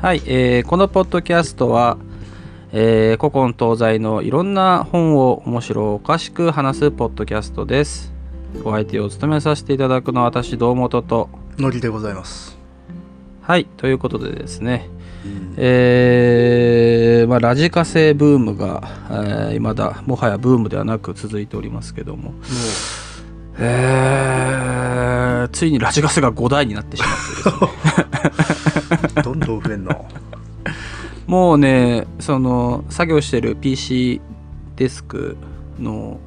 はい、えーこのポッドキャストは、えー古今東西のいろんな本を面白おかしく話すポッドキャストです。お相手を務めさせていただくのは私、堂本と。のりでございます。はい、ということでですね、えーまあ、ラジカセブームが、えー、未だもはやブームではなく続いておりますけども、えーついにラジカセが5台になってしまってですね どんどん増えんの。もうねその作業してる PC デスクの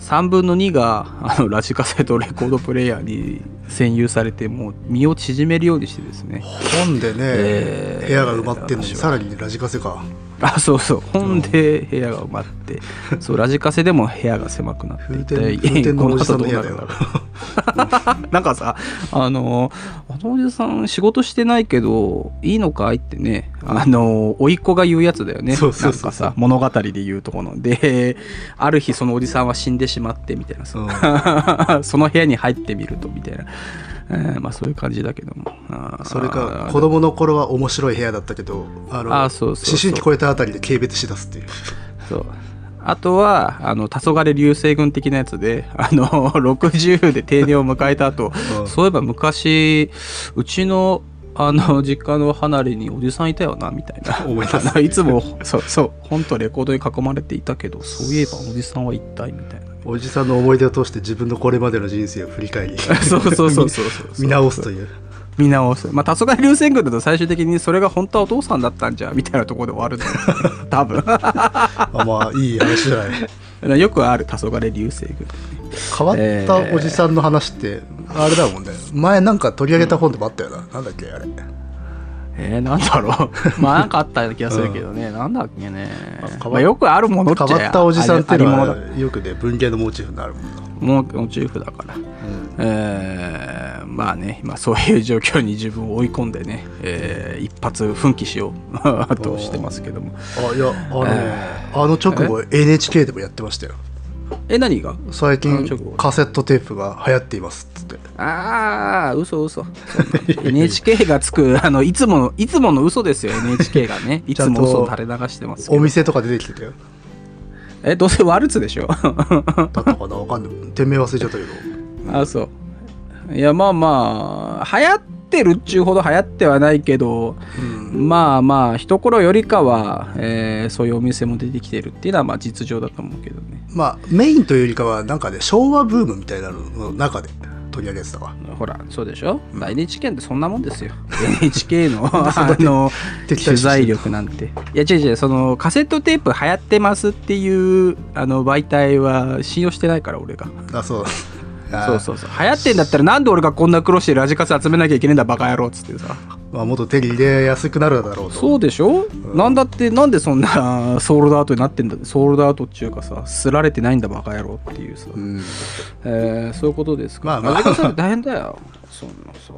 3分の2があのラジカセとレコードプレイヤーに占有されてもう身を縮めるようにしてですね本でね、えー部屋が埋まってんのに、さらにラジカセか。あそうそう。本で部屋が埋まって。そうラジカセでも部屋が狭くなってい風て。天風天のおじさんの部屋だ なるんかさあのあのおじさん仕事してないけどいいのかいってねあの甥っ子が言うやつだよね。なんかさ物語で言うとこの。である日そのおじさんは死んでしまってみたいな。さ、その部屋に入ってみるとみたいな、えーまあそういう感じだけども。それか子供の頃は面白い部屋だったけどあのあそう思春期超えたあたりで軽蔑しだすっていう。そう。あとはあの黄昏流星群的なやつであの 60で定年を迎えた後、うん。そういえば昔うちのあの実家の離れにおじさんいたよなみたいな。思い出す。あのいつも そうそう本とレコードに囲まれていたけどそういえばおじさんは一体みたいなおじさんの思い出を通して自分のこれまでの人生を振り返り そうそうそうそうそう。見直すという。見直す。まあ黄昏流星群だと最終的にそれが本当はお父さんだったんじゃみたいなところで終わるんだよね多分。あまあいい話じゃないよくある黄昏流星群。変わったおじさんの話ってあれだもんね。前なんか取り上げた本でもあったよな、なんだっけあれえー、なんだろう。まあなんかあったような気がするけどね、なんだっけね。まあ、よくあるものっちゃ変わったおじさんっていうのはよくね文芸の。モチーフになるもんな、モチーフだから、えーまあね今そういう状況に自分を追い込んでね、えー一発奮起しよう。としてますけども。あいやあのね、えあの直後 NHK でもやってましたよえ何が？最近カセットテープが流行っていますっつって。ああ嘘嘘。NHK がつく あのいつものいつもの嘘ですよ NHK がね。いつも嘘を垂れ流してますお店とか出てきてたよ。えどうせワルツでしょ？だったかな？わかんない。店名忘れちゃったけど。あそう。いやまあまあ流行ってるっちゅうほど流行ってはないけど、うん。まあまあ一頃よりかは、えーそういうお店も出てきてるっていうのはまあ実情だと思うけどねまあメインというよりかはなんかね昭和ブームみたいなのの中で取り上げてたわ。ほらそうでしょ、まあ NHK ってそんなもんですよ。NHK の あの取材力なんて。いや違う違うそのカセットテープ流行ってますっていうあの媒体は信用してないから俺が。あそう。あそうそうそう。流行ってんだったらなんで俺がこんな苦労してラジカセ集めなきゃいけないんだバカ野郎っつってさ。まあ、もっと手に入れやすくなるだろうと。そうでしょ、なんだってなんでそんなソールドアウトになってんだソールドアウトっていうかさすられてないんだバカ野郎っていうさ、うん。えーそういうことですか。まあまあラジカセ大変だよ。そんなさ。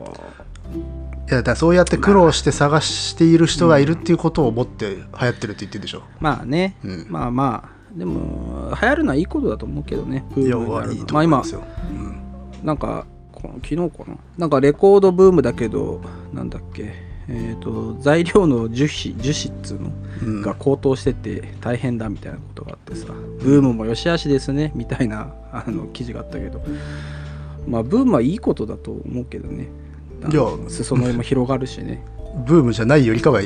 いやだそうやって苦労して探している人がいるっていうことを思って流行ってるって言ってるでしょ、まあね、うん。まあまあでも流行るのはいいことだと思うけどね。ブームになるの。いいとまあ今うん。なんかこの昨日かな？なんかレコードブームだけどなんだっけ？えー、と材料の樹脂樹脂っつうの？うん。が高騰してて大変だみたいなことがあってさ、ブームも良し悪しですねみたいなあの記事があったけど。まあブームはいいことだと思うけどね。いや。裾野も広がるしね。ブームじゃないよりかは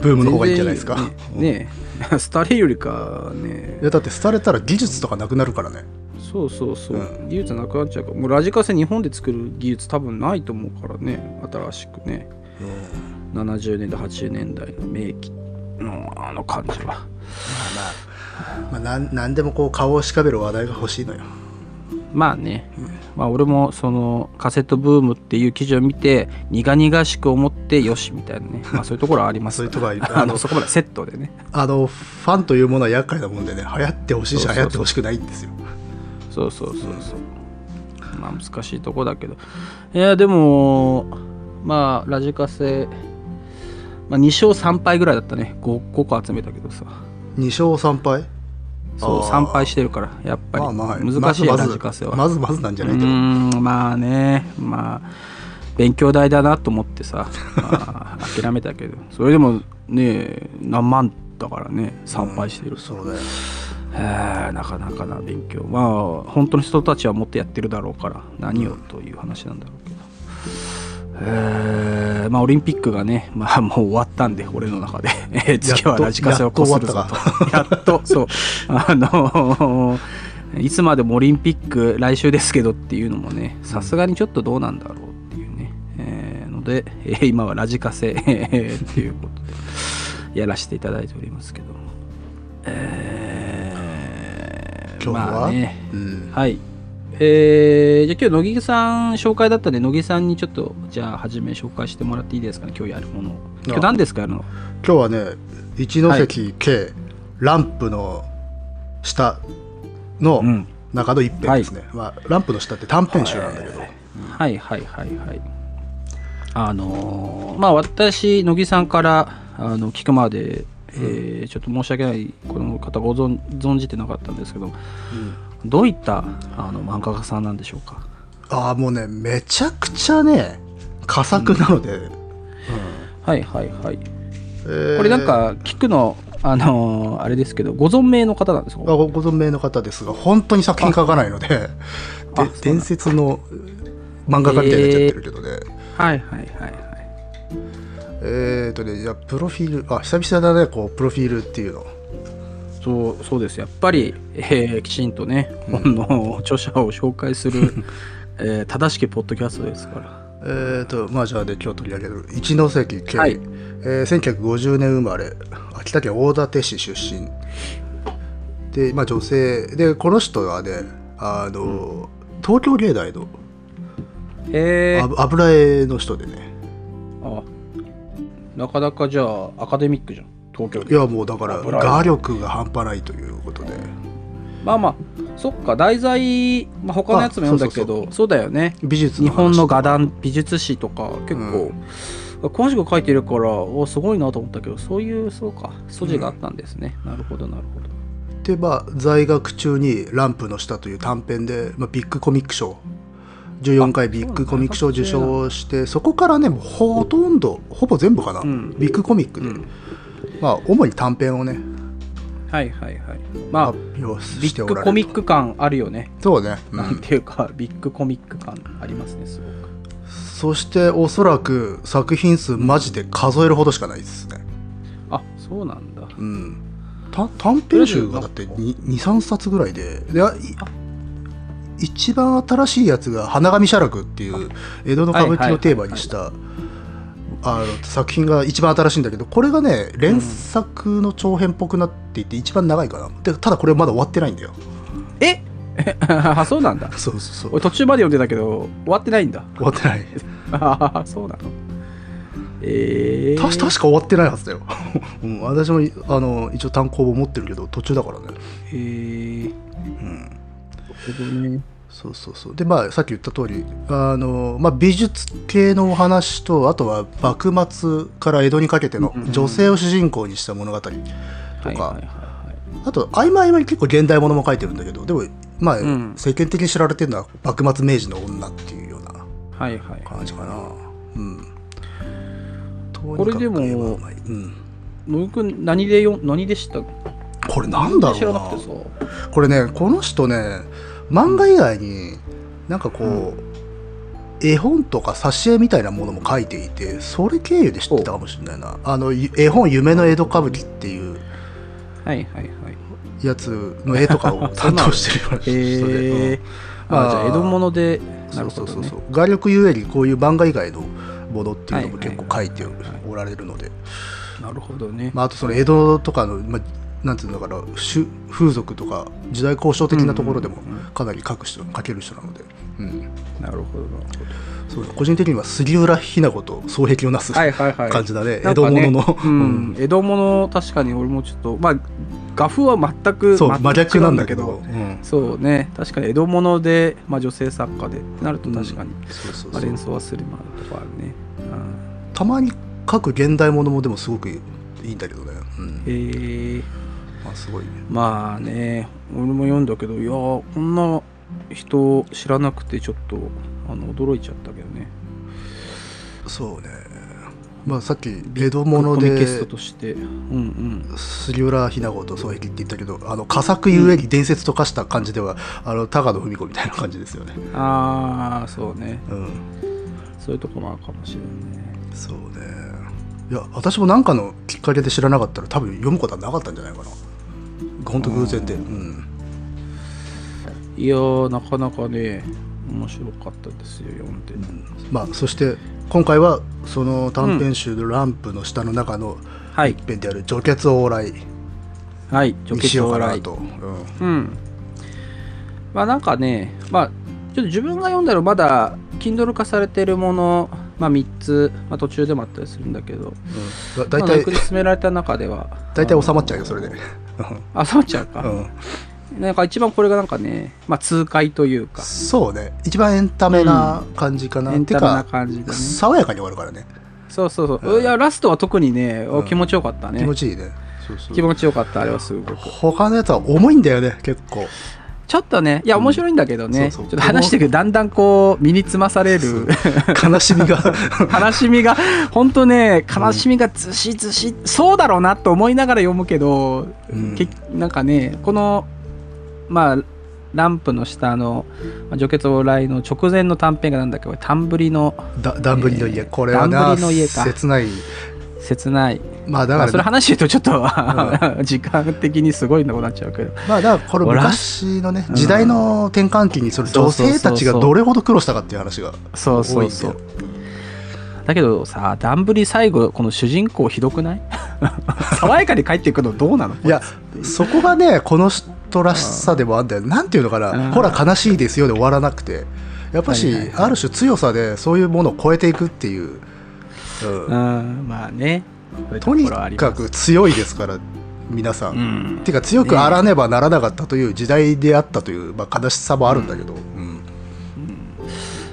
ブームの方がいいんじゃないですか、ねね。え 廃れよりかね。いやだって廃れたら技術とかなくなるからね。そうそうそう、う技術なくなっちゃうから。もうラジカセ日本で作る技術多分ないと思うからね。新しくね。70年代80年代の名機のあの感じは。まあまあ、まあ、なんなんでもこう顔をしかべる話題が欲しいのよまあね、まあ俺もそのカセットブームっていう記事を見て苦々しく思ってよしみたいなね、まあそういうところはあります。そういうところはあののそこまでセットでね。あのファンというものは厄介なもんでね流行ってほしいし流行ってほしくないんですよ。そうそうそうそう。まあ難しいとこだけど。いやでもまあラジカセ、まあ、2勝3敗ぐらいだったね。5, 5個集めたけどさ。2勝3敗？そうあー。3敗してるからやっぱりまあまあ難しいよまずまずは。まずまずなんじゃうないけどーんまあねまあ勉強代だなと思ってさ、まあ、諦めたけど。それでもね何万だからね参拝してる、そうだよ。えーなかなかな勉強。まあ本当の人たちはもっとやってるだろうから何をという話なんだろうえー。まあオリンピックがねまあ もう終わったんで俺の中で。えー次はラジカセをこするぞと。やっと そう。あのいつまでもオリンピック来週ですけどっていうのもねさすがにちょっとどうなんだろうっていうね、えーので、えー今はラジカセえーっていうことでやらせていただいておりますけど。えー今日は、まあね。うん、はい。えー、じゃあ今日乃木さん紹介だったんで乃木さんにちょっとじゃあ初め紹介してもらっていいですかね今日やるものを。今日何ですかやるの？今日はね一ノ関 K、ランプの下のうん。中の一編ですね、まあ、ランプの下って短編集なんだけど、はいはいはいはい。あのーまあ私乃木さんからあの聞くまで、えーちょっと申し訳ないこの方ご存存じてなかったんですけどどういったあの漫画家さんなんでしょうか？ああもうねめちゃくちゃね佳作なので、うん。はいはいはい。えー。これなんか聞くのあのーあれですけどご存命の方なんですか？あごご存命の方ですが本当に作品書かないのでで伝説の漫画家みたいになっちゃってるけどね、はいはいはいはい。えー、とねじゃあプロフィールあ久々だねこうプロフィールっていうのそうそうです。やっぱり、えーきちんとね本の著者を紹介する、えー正しきポッドキャストですから。えー、とまあじゃあね今日取り上げる一ノ関圭、はい。えー1950年生まれ秋田県大館市出身。で、まあ、女性。でこの人はねあの、東京芸大の油絵の人でね。あなかなかじゃあアカデミックじゃん東京いでやもうだから画力が半端ないということで。まあまあそっか題材、まあ、他のやつも読んだけどあそうだよね。美術日本の画壇美術史とか結構、詳しく書いてるからおすごいなと思ったけどそういうそうか素地があったんですね、なるほどなるほど。でまあ在学中に「ランプの下」という短編で、まあ、ビッグコミック賞。14回ビッグコミック賞を受賞してそこからねもうほとんどほぼ全部かな、ん。ビッグコミックで、うんまあ主に短編をねはいはいはい。まあビッグコミック感あるよね、そうね、うん。なんていうかビッグコミック感ありますねすごく。そしておそらく作品数マジで数えるほどしかないですね。あそうなんだ。うん。た短編集がだって23冊ぐらいで。で一番新しいやつが「花紙写楽」っていう江戸の歌舞伎をテーマにしたあの作品が一番新しいんだけどこれがね連作の長編っぽくなっていて一番長いかな。でただこれまだ終わってないんだよ。え？あそうなんだ。そうそうそう。俺途中まで読んでたけど終わってないんだ。終わってない。あそうなの。えー、た確か終わってないはずだよ、うん、私もあの一応単行本持ってるけど途中だからね。えー、うん。なるほどねそうそうそう。でまあさっき言った通りあの、まあ、美術系のお話とあとは幕末から江戸にかけての女性を主人公にした物語とか、はいはいはいはい。あと合間合間に結構現代物も書いてるんだけどでもまあ、ん。世間的に知られてるのは幕末明治の女っていうようなはいはい感じかな。うん。これでもうん、野何でよ何でしたこれなんだろうこれねこの人ね漫画以外になんかこう、絵本とか挿絵みたいなものも書いていてそれ経由で知ってたかもしれないな。あのゆ絵本「夢の江戸歌舞伎」っていうはいはいはい。やつの絵とかを 担当してるような人で、へえうん。あじゃあ江戸物でなそうそうそうそう。画力ゆえにこういう漫画以外のものっていうのも結構書いておられるので、なるほどね、まあ、あとその江戸とかの、まあ、なんていうのかなし風俗とか時代交渉的なところでもうんうんうん。かなり書く人書ける人なので、うん、なるほどなるほそう個人的には杉浦日奈子と双璧をなすどはいはいはい。感じだね、江戸物の、ううん。ん、江戸物確かに俺もちょっとまあ画風は全くそう真逆なんだけ違ど、うんうん。そうね。確かに江戸物で、まあ、女性作家でってなると確かに、まあ、そうそうそう。連想はするまあとこあるね、たまに書く現代物もでもすごくいいんだけどね、うん。えまあ、すごいね。まあね俺も読んだけどいやーこんな人知らなくてちょっとあの驚いちゃったけどね。そうね。まあさっき江戸物コミケストでとして。うんうん。杉浦ひな子と双璧って言ったけどあの佳作ゆえに伝説と化した感じでは、あの高野文子みたいな感じですよね。ああそうね。うん。そういうとこもあるかもしれないね。そうね。いや私も何かのきっかけで知らなかったら多分読むことはなかったんじゃないかな本当偶然で。うん。いやーなかなかね面白かったですよ読んで、まあそして今回はその短編集の「ランプの下の中のはい。一編である「除血往来」はい除血にしようか往来なと、うん。うん。まあなんかねまあちょっと自分が読んだのまだ Kindle 化されてるものまあ3つ、まあ、途中でもあったりするんだけど。うん、大まあ、体送り進められた中では大体収まっちゃうよそれで、あ収まっちゃうか、うん、なんか一番これがなんかね、まあ、痛快というか。そうね。一番エンタメな感じかな、てエンタメなか感じでね。爽やかに終わるからね。そうそうそう、うん。いやラストは特にね、うん。気持ちよかったね。気持ちいいね。そうそう。気持ちよかったあれはすごく。他のやつは重いんだよね結構ちょっとねいや面白いんだけどね、そうそう。ちょっと話していくとだんだんこう身につまされる。悲しみが。悲しみが本当ね悲しみがずしずし、そうだろうなと思いながら読むけど、うん。けなんかねこのまあランプの下のまあ除血往来の直前の短編がなんだっけこれタンブリのだダンブリの家、えーこれはな切ない切ない。まあだから、まあそれ話してるとちょっと、時間的にすごいなくなっちゃうけど。まあだからこれ昔のねうん。時代の転換期にそれ女性たちがどれほど苦労したかっていう話がそうそうそう。多いんだけどさダンブリ最後この主人公ひどくない？爽やかに帰っていくのどうなの？いやそこがねこの人らしさでもあるんだよ。なんていうのかうん。なほら悲しいですよで終わらなくて。やっぱし、ある種強さでそういうものを超えていくっていう、うん。うん。まあね。とにかく強いですから皆さん、うん。ていうか強くあらねばならなかったという時代であったという、まあ、悲しさもあるんだけど、うん。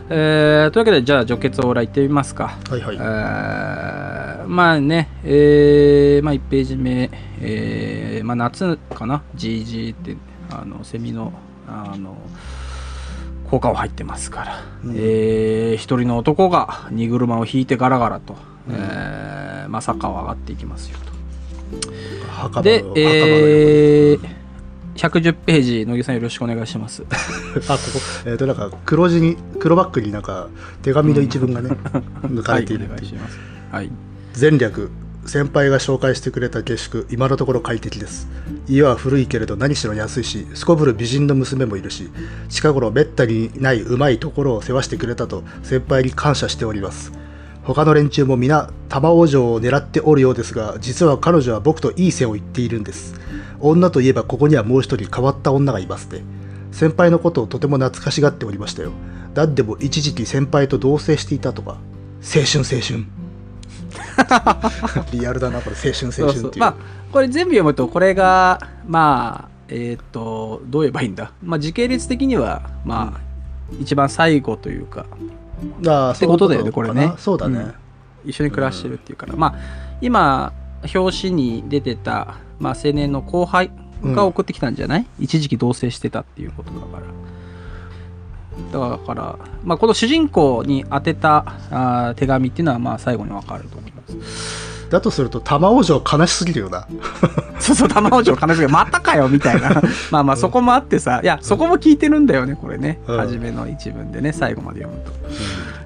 えーというわけでじゃあ除血往来行ってみますか。はいはい、えーまあね、えーまあ、1ページ目、えーまあ、夏かな？GG ってあのセミのあの効果を入ってますから、うん。えー一人の男が荷車を引いてガラガラと、えーまあ、坂を上がっていきますよと。での、えー110ページ野木さんよろしくお願いします。あここ。えっ、となんか黒字に黒バッグになんか手紙の一文がね、抜かれているはいお願いします。はい。前略先輩が紹介してくれた下宿今のところ快適です。家は古いけれど何しろ安いしすこぶる美人の娘もいるし近頃めったにないうまいところを世話してくれたと先輩に感謝しております。他の連中も皆玉王城を狙っておるようですが実は彼女は僕といい線を言っているんです。女といえばここにはもう一人変わった女がいますね。先輩のことをとても懐かしがっておりましたよ。何でも一時期先輩と同棲していたとか。青春青春。リアルだなこれ青春青春っていう。そうまあこれ全部読むとこれがまあえっ、とどう言えばいいんだ、まあ、時系列的にはまあ、一番最後というか。ああってことだよねこれね。そうだね、うん。一緒に暮らしてるっていうから、まあ今表紙に出てた、まあ、青年の後輩が送ってきたんじゃない、一時期同棲してたっていうことだからだから、まあ、この主人公に宛てたあー手紙っていうのはまあ最後に分かると思いますだとすると玉王城悲しすぎるよな そうそう、玉王城悲しいけど、またかよみたいな。まあまあ、そこもあってさ、いや、そこも聞いてるんだよね、これね。うん初めの一文でね、最後まで読むと。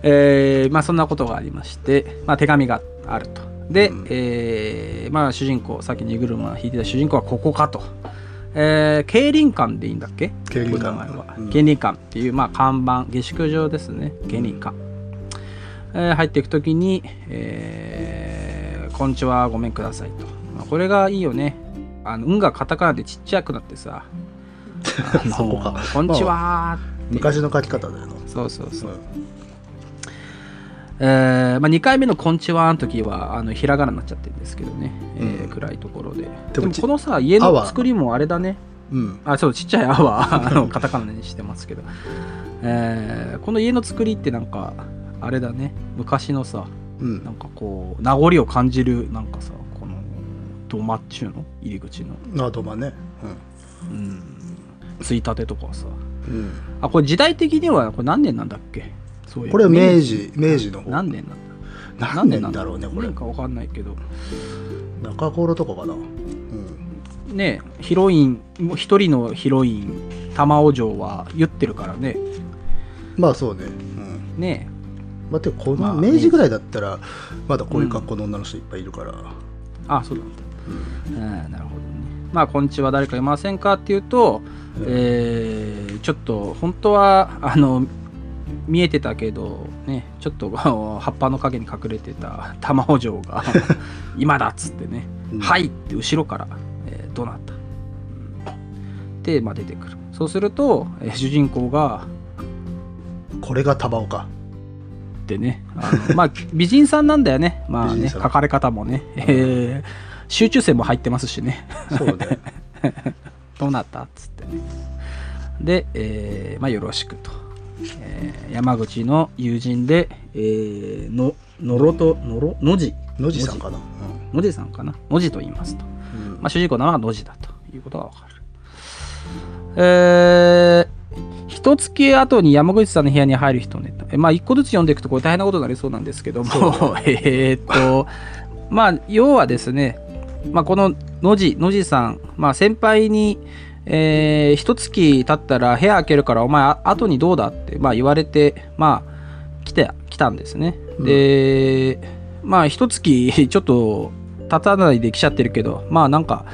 えーまあ、そんなことがありまして、まあ、手紙があると。で、うんえーまあ、主人公、さっき荷車引いてた主人公はここかと。えー、競輪館でいいんだっけ？競輪館は。うん競輪館っていう、まあ、看板、下宿場ですね、競輪館。えー入っていくときに、えーこんにちは、ごめんくださいと。まあ、これがいいよね。あの、運がカタカナでちっちゃくなってさ、こかこんにちはーって昔の書き方だよなそうそうそう。うんえーまあ、2回目の「こんちは」の時はあのひらがなになっちゃってるんですけどね、えーうん。暗いところで。ででもこのさ家の作りもあれだね。うん。あそうちっちゃい「あ」はあのカタカナにしてますけど、えーこの家の作りってなんかあれだね。昔のさうん。なんかこう名残を感じるなんかさこの土間っちゅうの？入り口の、あどまね。うん、ついたてとかさ。うん、うん、あこれ時代的にはこれ何年なんだっけ？そうこれは明治明治の方。何年なんだ？何年だ？ろうねこれ。何年か分かんないけど。中頃とかかな。うん。ねヒロイン一人のヒロイン玉尾城は言ってるからね。まあそうね。うん。ねまあ、でもこまあの明治ぐらいだったらまだこういう格好の女の人いっぱいいるから、あそうなんだ、うん、なるほどね。まあ「こんにちは。誰かいませんか?」っていうと、えーちょっと本当はあの見えてたけどねちょっと葉っぱの陰に隠れてた 玉尾城が 「今だ!」っつってね「うん。はい!」って後ろから、えーどうなった、うん。で、まあ、出てくる。そうすると、えー主人公がこれが束岡ってねあのまあ 美人さんなんだよね。まあね書かれ方もね、えー集中線も入ってますしね。そうねどうなったっつってね。で、えーまあよろしくと、えー山口の友人で、えーののろとのろのじ野地さんかな、のじさんかな？のじと言いますと、うん。まあ、主人公の名はのじだということがわかる。えー一月後に山口さんの部屋に入る人ね。えまあ、一個ずつ読んでいくとこれ大変なことになりそうなんですけども、えーっと、まあ、要はですね、まあ、この野地、野地さん、まあ、先輩に、えー、一月経ったら部屋開けるからお前あ後にどうだって、まあ、言われて、まあ、来て、来たんですね。で、まあ、一月ちょっと経たないで来ちゃってるけど、まあ、なんか、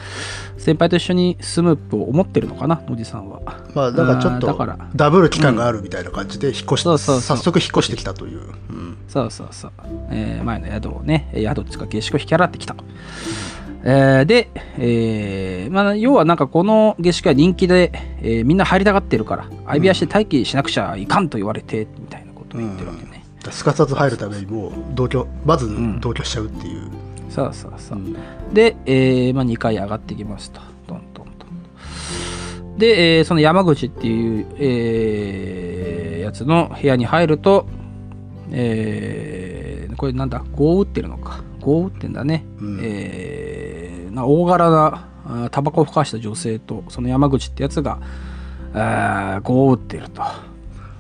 先輩と一緒に住むと思ってるのかな、野地さんは。まあだからちょっとダブル期間があるみたいな感じで引っ越し、早速引っ越してきたという、うんそうそうそう。えー前の宿をね、宿っていうか下宿を引き払ってきたと。えーで、えーまあ、要はなんかこの下宿は人気で、えーみんな入りたがってるから、相部屋して待機しなくちゃいかんと言われて、みたいなことを言ってるわけね。すかさず入るためにもう同居まずん同居しちゃうっていう、そうそうそう。うんで、えーまあ、2階上がってきますと。トントントンと。で、えーその山口っていう、えーやつの部屋に入ると、えーこれなんだ、豪雨ってるのか。豪雨ってんだね。うん。えーな大柄なあタバコをふかした女性と、その山口ってやつが、豪雨ってると。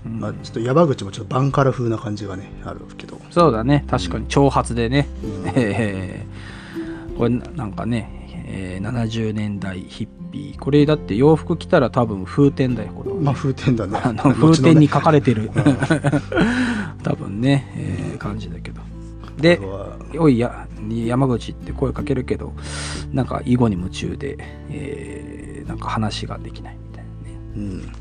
うん。まあ、ちょっと山口もちょっとバンカラ風な感じがねあるけど、そうだね、確かに長髪でね。うん。えーこれななんかね、えー70年代ヒッピー。これだって洋服着たら多分風天だよこれはね、まあ風天だね。あの風天に書かれてる、ん。多分ね、えー感じだけどでこれは「おいや山口」って声かけるけどなんか囲碁に夢中で、えーなんか話ができないみたいなね。うん。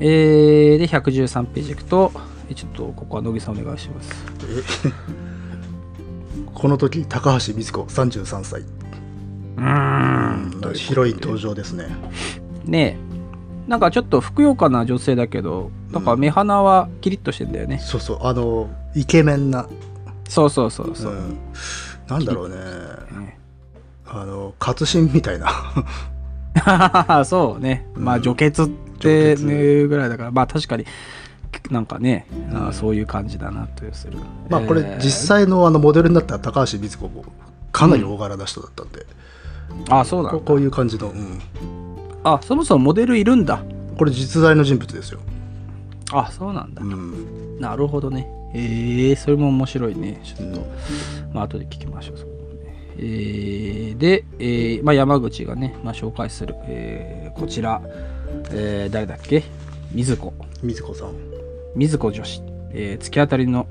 えーで113ページいくとえちょっとここは乃木さんお願いします。え この時高橋光子33歳、うーん。ヒロイン登場ですね。ねえなんかちょっとふくよかな女性だけどなんか目鼻はキリッとしてんだよね、そうそうあのイケメンな、そうそうそうそう。う、ん、なんだろうね。ね。あの活心みたいな。そうね。まあうん除血って除ねぐらいだから。まあ確かになんかね、あうん。ーそういう感じだなというする。まあこれえー。実際のあのモデルになった高橋光子もかなり大柄な人だったんで、あそうなんこういう感じの、うん、あそもそもモデルいるんだ。これ実在の人物ですよ、あそうなんだ、うん。なるほどね。えー、それも面白いね。ちょっと、うんまあ後で聞きましょう。そこえーで、えーまあ、山口がね、まあ、紹介する、えーこちら、えー誰だっけ？水子水子さん。水子女子、えー突き当たりの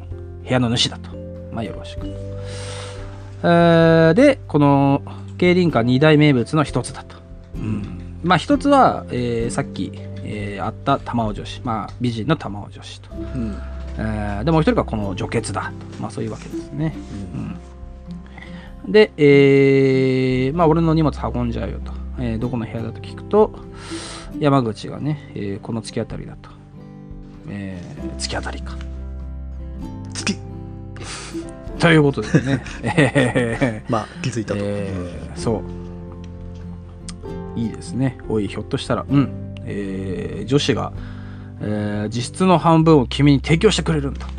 部屋の主だと。まあよろしく。と。えーで、この競輪館二大名物の一つだと。うんまあ一つは、えーさっき、えーあった玉尾女子。まあ美人の玉尾女子と。うんえーでもう一人がこの女傑だと。まあそういうわけですね。うんで、えーまあ俺の荷物運んじゃうよと。えーどこの部屋だと聞くと、山口がね、えーこの突き当たりだと。えー突き当たりか。月 ということでね。えーまあ気づいたと、えーそう。いいですね。おい、ひょっとしたら、うん。えー女子が、えー実質の半分を君に提供してくれるんだ。と。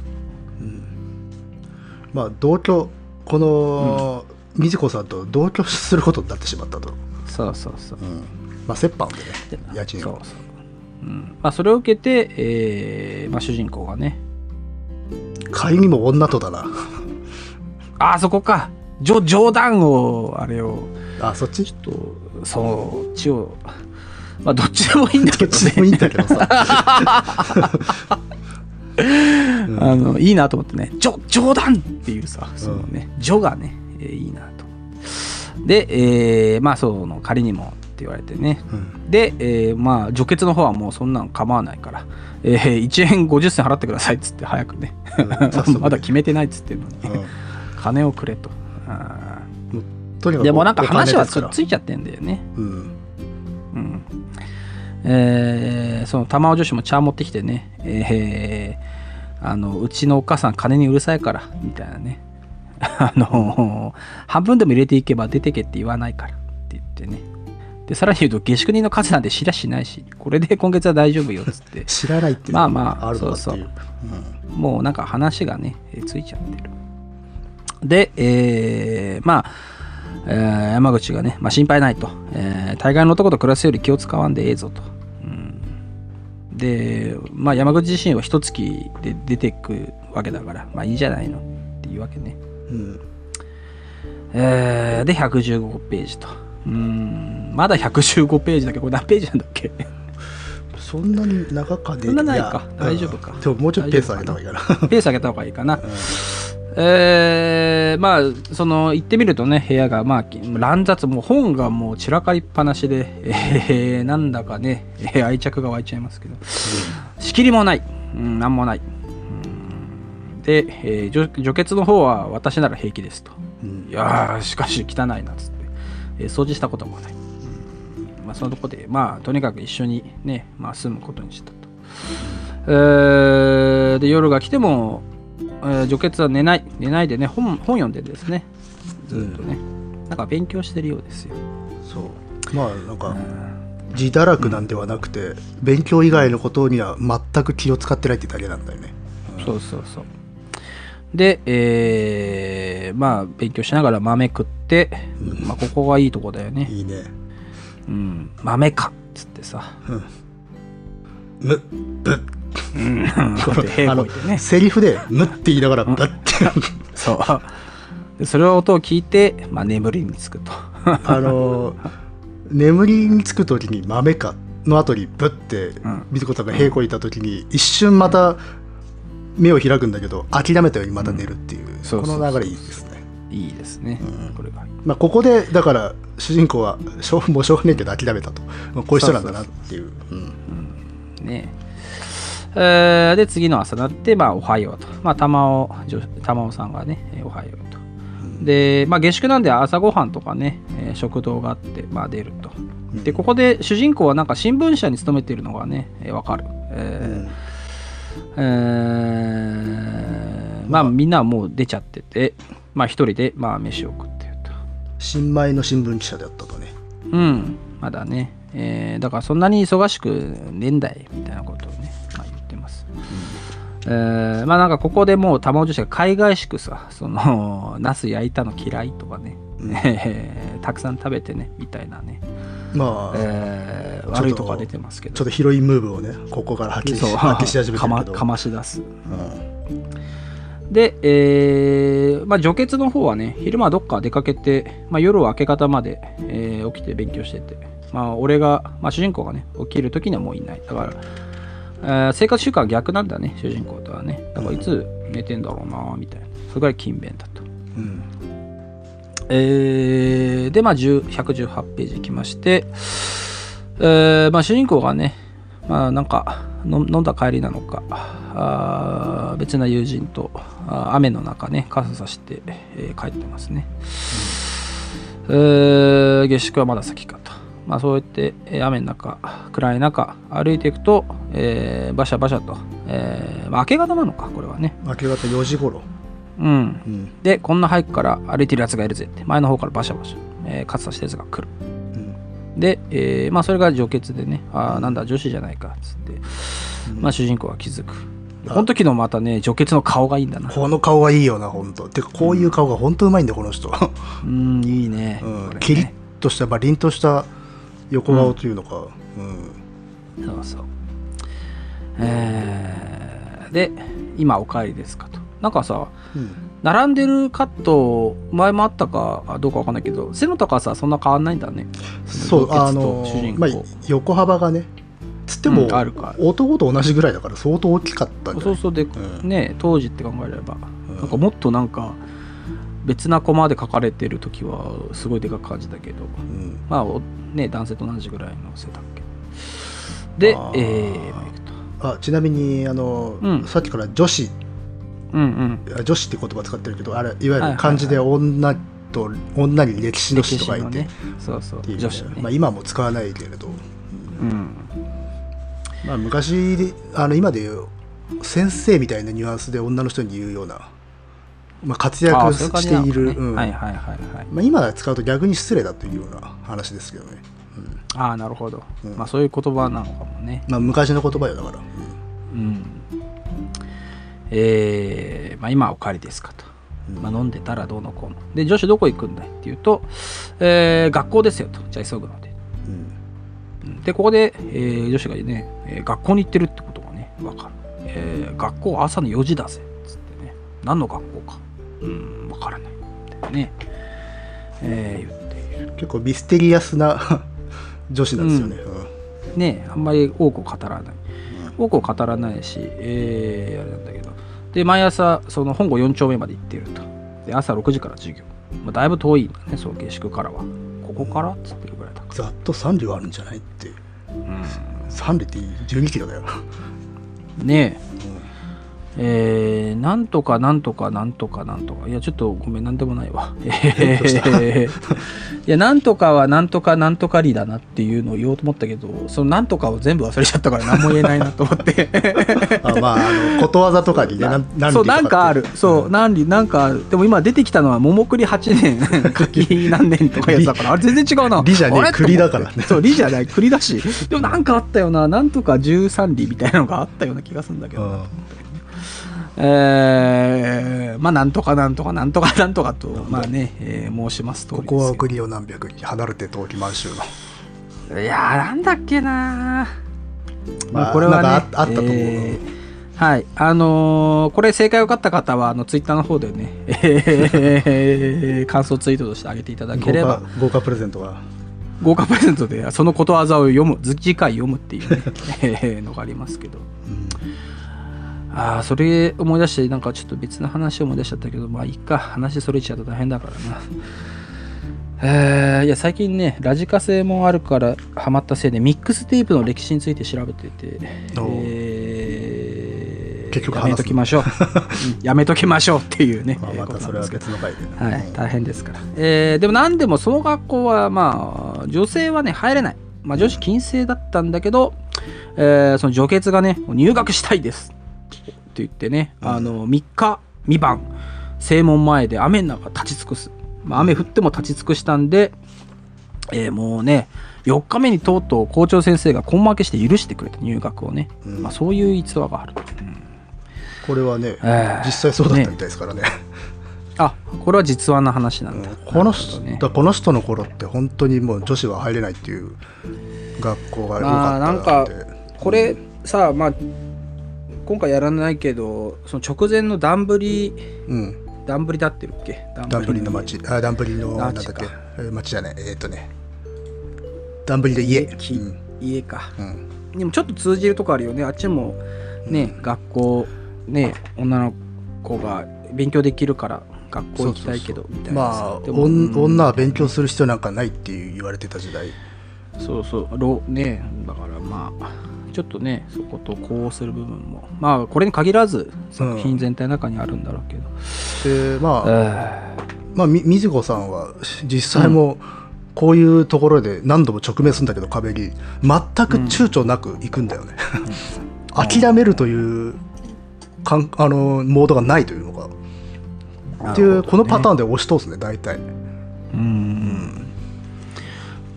まあ同居この水子さんと同居することになってしまったと、そうそうそう。うん。まあ折半でね家賃を。そうそう。うん。まあ、それを受けて、えーまあ、主人公がね、帰りも女とだな。あそこか。じょ冗談をあれを。あそっち？ちょっとそうっちをまあどっちでもいいんだけどどっちでもいいんだけどさ、あのいいなと思ってね「じょ冗談!」っていうさそのね「じょ」がね、えーいいなと。で、えーまあその仮にもって言われてね。うん。で、えーまあ除血の方はもうそんなん構わないから、えー1円50銭払ってくださいっつって早くね。うん まだ決めてないっつってんのにうん。金をくれと。あとにかくーでもなんか話はつお金ですからついちゃってんだよね。うん。うん。えーその玉尾女子も茶持ってきてね、えーあのうちのお母さん金にうるさいからみたいなね。あの半分でも入れていけば出てけって言わないからって言ってね。でさらに言うと下宿人の数なんて知らしないしこれで今月は大丈夫よっつって。知らないっていうまあまああるのかってそういう。もうなんか話がねえーついちゃってる。でえーまあえー山口がね、まあ、心配ないと、えー大概の男と暮らすより気を使わんでええぞと、うん。で、まあ、山口自身は一月で出てくわけだからまあいいじゃないの。っていうわけね、うん。えーで115ページと。うん。まだ115ページだけどこれ何ページなんだっけ？そんなに長かねそんなないか。や大丈夫か。うんでももうちょっとペース上げた方がいいかな。ペース上げた方がいいかな。えーまあ、その、行ってみるとね、部屋が、まあ、乱雑、もう本がもう散らかりっぱなしで、えーなんだかね、え ー愛着が湧いちゃいますけど、仕切りもない、うん、なんもない。うんで、えー除除血の方は私なら平気ですと。うんいやー、しかし汚いなっつって、えー掃除したこともない。うんまあ、そのとこで、まあ、とにかく一緒にね、まあ、住むことにしたと。えーで、夜が来ても、えー除血は寝ない、寝ないでね、本本読んでですね、ずっとね、なんか勉強してるようですよ。そう。まあなんか自堕落なんではなくて勉強以外のことには全く気を使ってないってだけなんだよね。そうそうそう。で、えーまあ、勉強しながら豆食って、まあ、ここがいいとこだよね。いいね。うん、豆かっつってさ。むぶうん、こうやって平あの。セリフで「む」って言いながら「ぶ」って。そう。でそれを音を聞いて、まあ、眠りにつくと。あの眠りにつく時に「豆か」の後に「ぶ」ってん水子さんが平行いた時に一瞬また目を開くんだけど諦めたようにまた寝るっていうそうそうそう。この流れいいですね。いいですね。これが。まあここでだから主人公はしょうもうしょうがねえけど諦めたと。まあこういう人なんだなっていう。うん。ね。えーで、次の朝になって、まあ、おはようと。まあ、玉尾、女玉尾さんがね、えーおはようと。で、まあ、下宿なんで朝ごはんとかね、えー食堂があって、まあ、出ると。で、ここで主人公はなんか新聞社に勤めているのがね、えーわかる。えーえーまあ、みんなはもう出ちゃってて、まあ、一人で、まあ、飯を食ってると。新米の新聞記者であったとねうん、まだね。えーだからそんなに忙しくねえんだいみたいなことをね。えーまあなんかここでもう玉尾女子が海外しくさ、その、ナス焼いたの嫌いとかね、えーたくさん食べてね、みたいなね、まあ、えー悪いとこが出てますけど。ちょっとヒロインムーブをねここから発揮しそう。発揮し始めてかまるけど。かまし出す。うん。で、えーまあ、除血の方はね、昼間はどっか出かけて、まあ、夜は明け方まで、えー起きて勉強してて、まあ、俺が、まあ、主人公がね、起きる時にはもういない。だから、えー生活習慣は逆なんだね、主人公とはね。だからいつ寝てんだろうな、みたいな。それぐらい勤勉だと。うんえーで、まあ、10 118ページ来まして、えーまあ、主人公がね、まあ、なんか飲飲んだ帰りなのか、あー別な友人と雨の中ね、傘さして、えー帰ってますね。えー下宿はまだ先かと。まあ、そうやって、えー雨の中、暗い中、歩いていくと、えーバシャバシャと、えーまあ、明け方なのか、これはね。明け方4時頃うん。うんで、こんな早くから歩いてるやつがいるぜって、前の方からバシャバシャ、えー、傘したやつが来る。うんで、えーまあ、それが除血でね、ああ、なんだ、女子じゃないか、つって、まあ、主人公は気づく。でこの時のまたね、除血の顔がいいんだな。この顔はいいよな本当てかこういう顔が本当うまいんだよこの人、うん、いいね。うんねキリッとした、まあ、凛とした横顔というのか、うん。そうそう。えーで、今お帰りですかと。なんかさうん。並んでるカット前もあったかどうかわかんないけど背の高さはそんな変わんないんだね。そうあの主人公。まあ横幅がねつっても、うんあるか男と同じぐらいだから相当大きかったんじゃない？そうそうで、うん。ね当時って考えれば、うん。なんかもっとなんか別なコマで書かれてる時はすごいでかく感じたけど。うん。まあおね男性と同じぐらいの背だっけであー。えー、まあちなみにあの、うん。さっきから女子。うんうん。あ女子って言葉使ってるけどあれいわゆる漢字で女と女に歴史の史と書いて、そうそう。女子ね、まあ、今も使わないけれど、うん。まあ、昔あの今でいう先生みたいなニュアンスで女の人に言うような、まあ、活躍している、なのかね。うん。はいはいはいはい。まあ、今使うと逆に失礼だというような話ですけどね、うん。ああなるほど、うん。まあそういう言葉なのかもね。まあ、昔の言葉よだから、うん。えーまあ、今はお帰りですかと、うん。まあ、飲んでたらどうのこうの。で女子どこ行くんだいって言うと、えー学校ですよと。じゃあ急ぐので。うん。うん。でここで、えー女子がね、えー学校に行ってるってことがね分かる、えー学校朝の4時だぜ。っつってね。何の学校かうん。分からない。ね、えー言っている。結構ミステリアスな 女子なんですよね、うん。ねあんまり多くを語らない。多くを語らないし、えーあれなんだけど。で毎朝その本郷4丁目まで行ってると。で朝6時から授業、まあ、だいぶ遠いんだねその下宿からは。ここから？っつってるぐらいだかざっと3両あるんじゃないって。ら、3両って12キロだよ、うん、ねええーなんとかなんとかなんとかなんとか。いやちょっとごめんなんでもないわ。いやなんとかはなんとかなんとかりだなっていうのを言おうと思ったけどそのなんとかを全部忘れちゃったから何も言えないなと思って。あまああのことわざとかにねなそうなんかある。そう、何里なんかでも今出てきたのは桃栗8年柿何年とかやつだからあれ全然違うな。李じゃねえ栗だからね。そう李じゃない栗だし。でもなんかあったよな。なんとか13里みたいなのがあったような気がするんだけど、うんえーまあなんとかなんとかなんとか なんとかとまあね、えー申しますとここは送りを何百里離れて遠き満州の。いやーなんだっけなー。まあこれはねああったと思うえーはい。あのーこれ正解分かった方はあのツイッターの方でね、え ー感想ツイートとしてあげていただければ。豪華豪華プレゼントが。豪華プレゼントでそのことわざを読む次回読むっていう、ね えーのがありますけどああそれ思い出してなんかちょっと別の話を思い出しちゃったけどまあいいか。話それちゃうと大変だからな。えーいや最近ねラジカセもあるからハマったせいでミックステープの歴史について調べてて、えー結局やめときましょう、うんやめときましょうっていうね、まあえーまたそれは別の回で。はい、大変ですから。えーでも何でもその学校はまあ女性はね入れない。まあ女子禁制だったんだけど、えーその女傑がね入学したいですって言ってね、あの3日3晩正門前で雨の中立ち尽くす。まあ、雨降っても立ち尽くしたんで、えーもうね4日目にとうとう校長先生が根負けして許してくれた入学をね、うん。まあ、そういう逸話がある、うん。これはねえー実際そうだったみたいですからね。あこれは実話の話なんだ、このなる人ね。だこの人の頃って本当にもう女子は入れないっていう学校が多かかったってこれさまあ今回やらないけどその直前のダンブリうん。ダンブリだってるっけ？ダンブリの町あダンブリのなんだっけ？えー町じゃない。えーっとね。ダンブリで家。きうん。家か。うん。でもちょっと通じるとこあるよね。あっちもね、学校ね女の子が勉強できるから学校行きたいけどみたいな。さまあ女は勉強する必要なんかないっていう言われてた時代。そうそう。ろねだからまあちょっとねそこと呼応する部分もまあこれに限らず作品全体の中にあるんだろうけど、でまあえまあみみずごさんは実際もこういうところで何度も直面するんだけど壁に全く躊躇なく行くんだよね、諦めるというかんあのモードがないというのが。ーっていうこのパターンンで押し通すね大体。うん。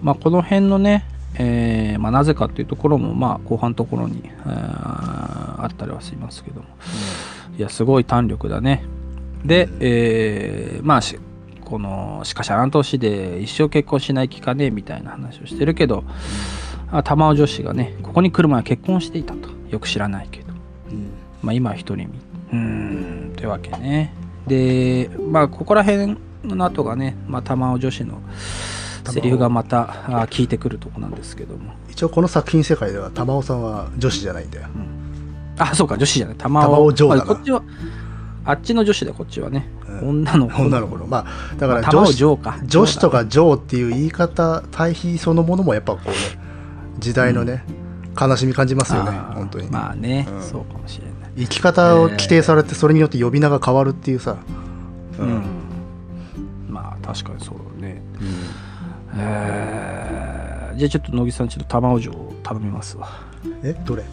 まあこの辺のね、えーまあ、なぜかっていうところもまあ後半のところに、えーあったりはしますけども、いやすごい胆力だね。で、えーまあしこのしかしあの年で一生結婚しない気かねみたいな話をしてるけど、あ玉尾女子がねここに来る前は結婚していたと。よく知らないけど、まあ、今は一人身。うん。というわけね。でまあここら辺の後がね、まあ、玉尾女子のセリフがまたあ効いてくるとこなんですけども。一応この作品世界では玉尾さんは女子じゃないんだよ、あそうか女子じゃない。玉玉尾嬢だな。まあこっちはあっちの女子でこっちはね、うん。女の子。女の子の。まあだから女子,、嬢か。女子とか嬢っていう言い方対比そのものもやっぱこうね時代のね、悲しみ感じますよね本当に、まあね、うん。そうかもしれない。生き方を規定されてそれによって呼び名が変わるっていうさ、うん、まあ確かにそうえー。じゃあちょっと乃木さんちょっと玉尾城を頼みますわ。えどれ？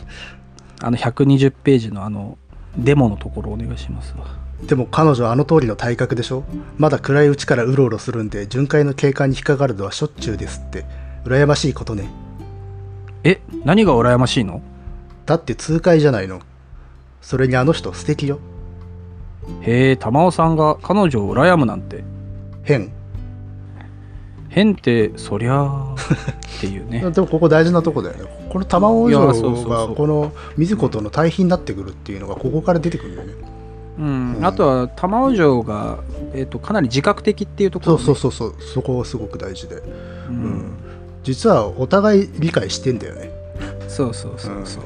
あの120ページのあのデモのところお願いしますわ。でも彼女はあの通りの体格でしょ？まだ暗いうちからうろうろするんで巡回の警官に引っかかるのはしょっちゅうですって。羨ましいことね。え何が羨ましいの？だって痛快じゃないの。それにあの人素敵よ。へえ玉尾さんが彼女を羨むなんて。変変ってそりゃあっていうね。でもここ大事なとこだよね。この玉尾いや城がこの水子との対比になってくるっていうのがここから出てくるよね。うん、うん。あとは玉尾城が、えー、とかなり自覚的っていうところ、ね、そうそうそうそう。そこがすごく大事で、ううん。ん、実はお互い理解してんだよね。そうそうそうそう、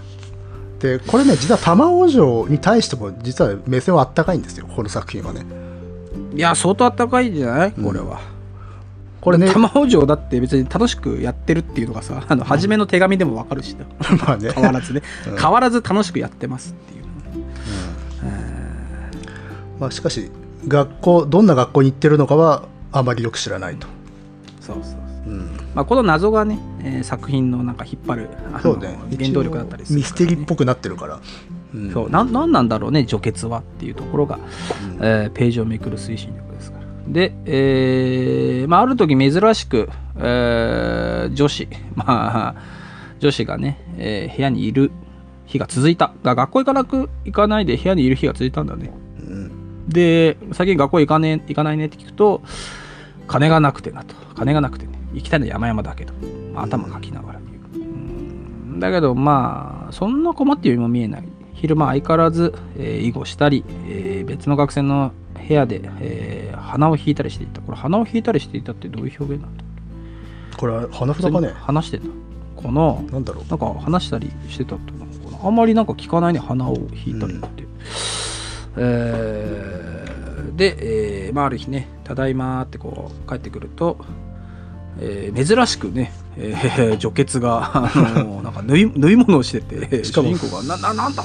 でこれね実は玉尾城に対しても実は目線はあったかいんですよ。この作品はね。いや相当あったかいんじゃない？これは、これね 玉尾城だって別に楽しくやってるっていうのがさあの初めの手紙でもわかるしな。まあね。変わらずね、うん。変わらず楽しくやってますっていうまあ、しかし学校どんな学校に行ってるのかはあまりよく知らないと、そうそうそう。うん、まあ、この謎がね、えー作品のなんか引っ張るそうね。原動力だったりするミステリーっぽくなってるから、うん。そう。なんなんなんだろうね除血はっていうところが、うん。えーページをめくる推進力でえーまあ、ある時珍しく、えー女子 まあ女子がね、えー部屋にいる日が続いた。が学校行かなく行かないで部屋にいる日が続いたんだね。うん。で最近学校行かね行かないねって聞くと金がなくてなと。金がなくてね。行きたいのは山々だけど、まあ、頭かきながら。言う、うん。だけどまあそんな困ってるようにも見えない。昼間相変わらず、えー囲碁したり、えー別の学生の部屋で、えー鼻を引いたりしていた。これ鼻を引いたりしていたってどういう表現なんだ？これは花札かね？話してた。かななんだろう。なんか話したりしてたってのかな？あんまりなんか聞かないね鼻を引いたりって、えーで、えーまあ、ある日ね「ただいま」ってこう帰ってくると、えー珍しくね、えー除血があのなんか縫い 縫い物をしててしかも主人公が「なななんだ?」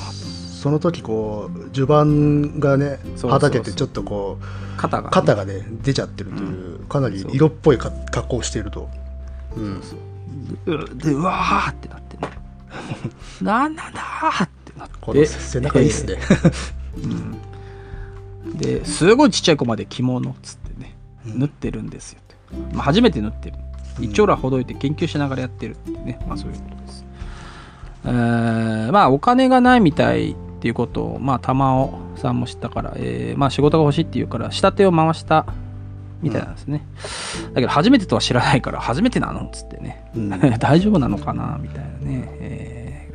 その時こう序盤がねそうそうそう。はだけてちょっとこう肩がね、肩がね出ちゃってるという、かなりそう。色っぽいか格好をしていると、うん、うでうわーってなってね「なんなんだ?」ってなって。この背中いいっすね、ですごいちっちゃい子まで着物っつってねうん。縫ってるんですよまあ、初めて縫ってる。一丁羅ほどいて研究しながらやってるってね、まあそういうことです、えーまあお金がないみたいっていうことをまあ玉尾さんも知ったから、えーまあ仕事が欲しいっていうから下手を回したみたいなんですね、だけど初めてとは知らないから初めてなのっつってね、うん。大丈夫なのかなみたいなね、え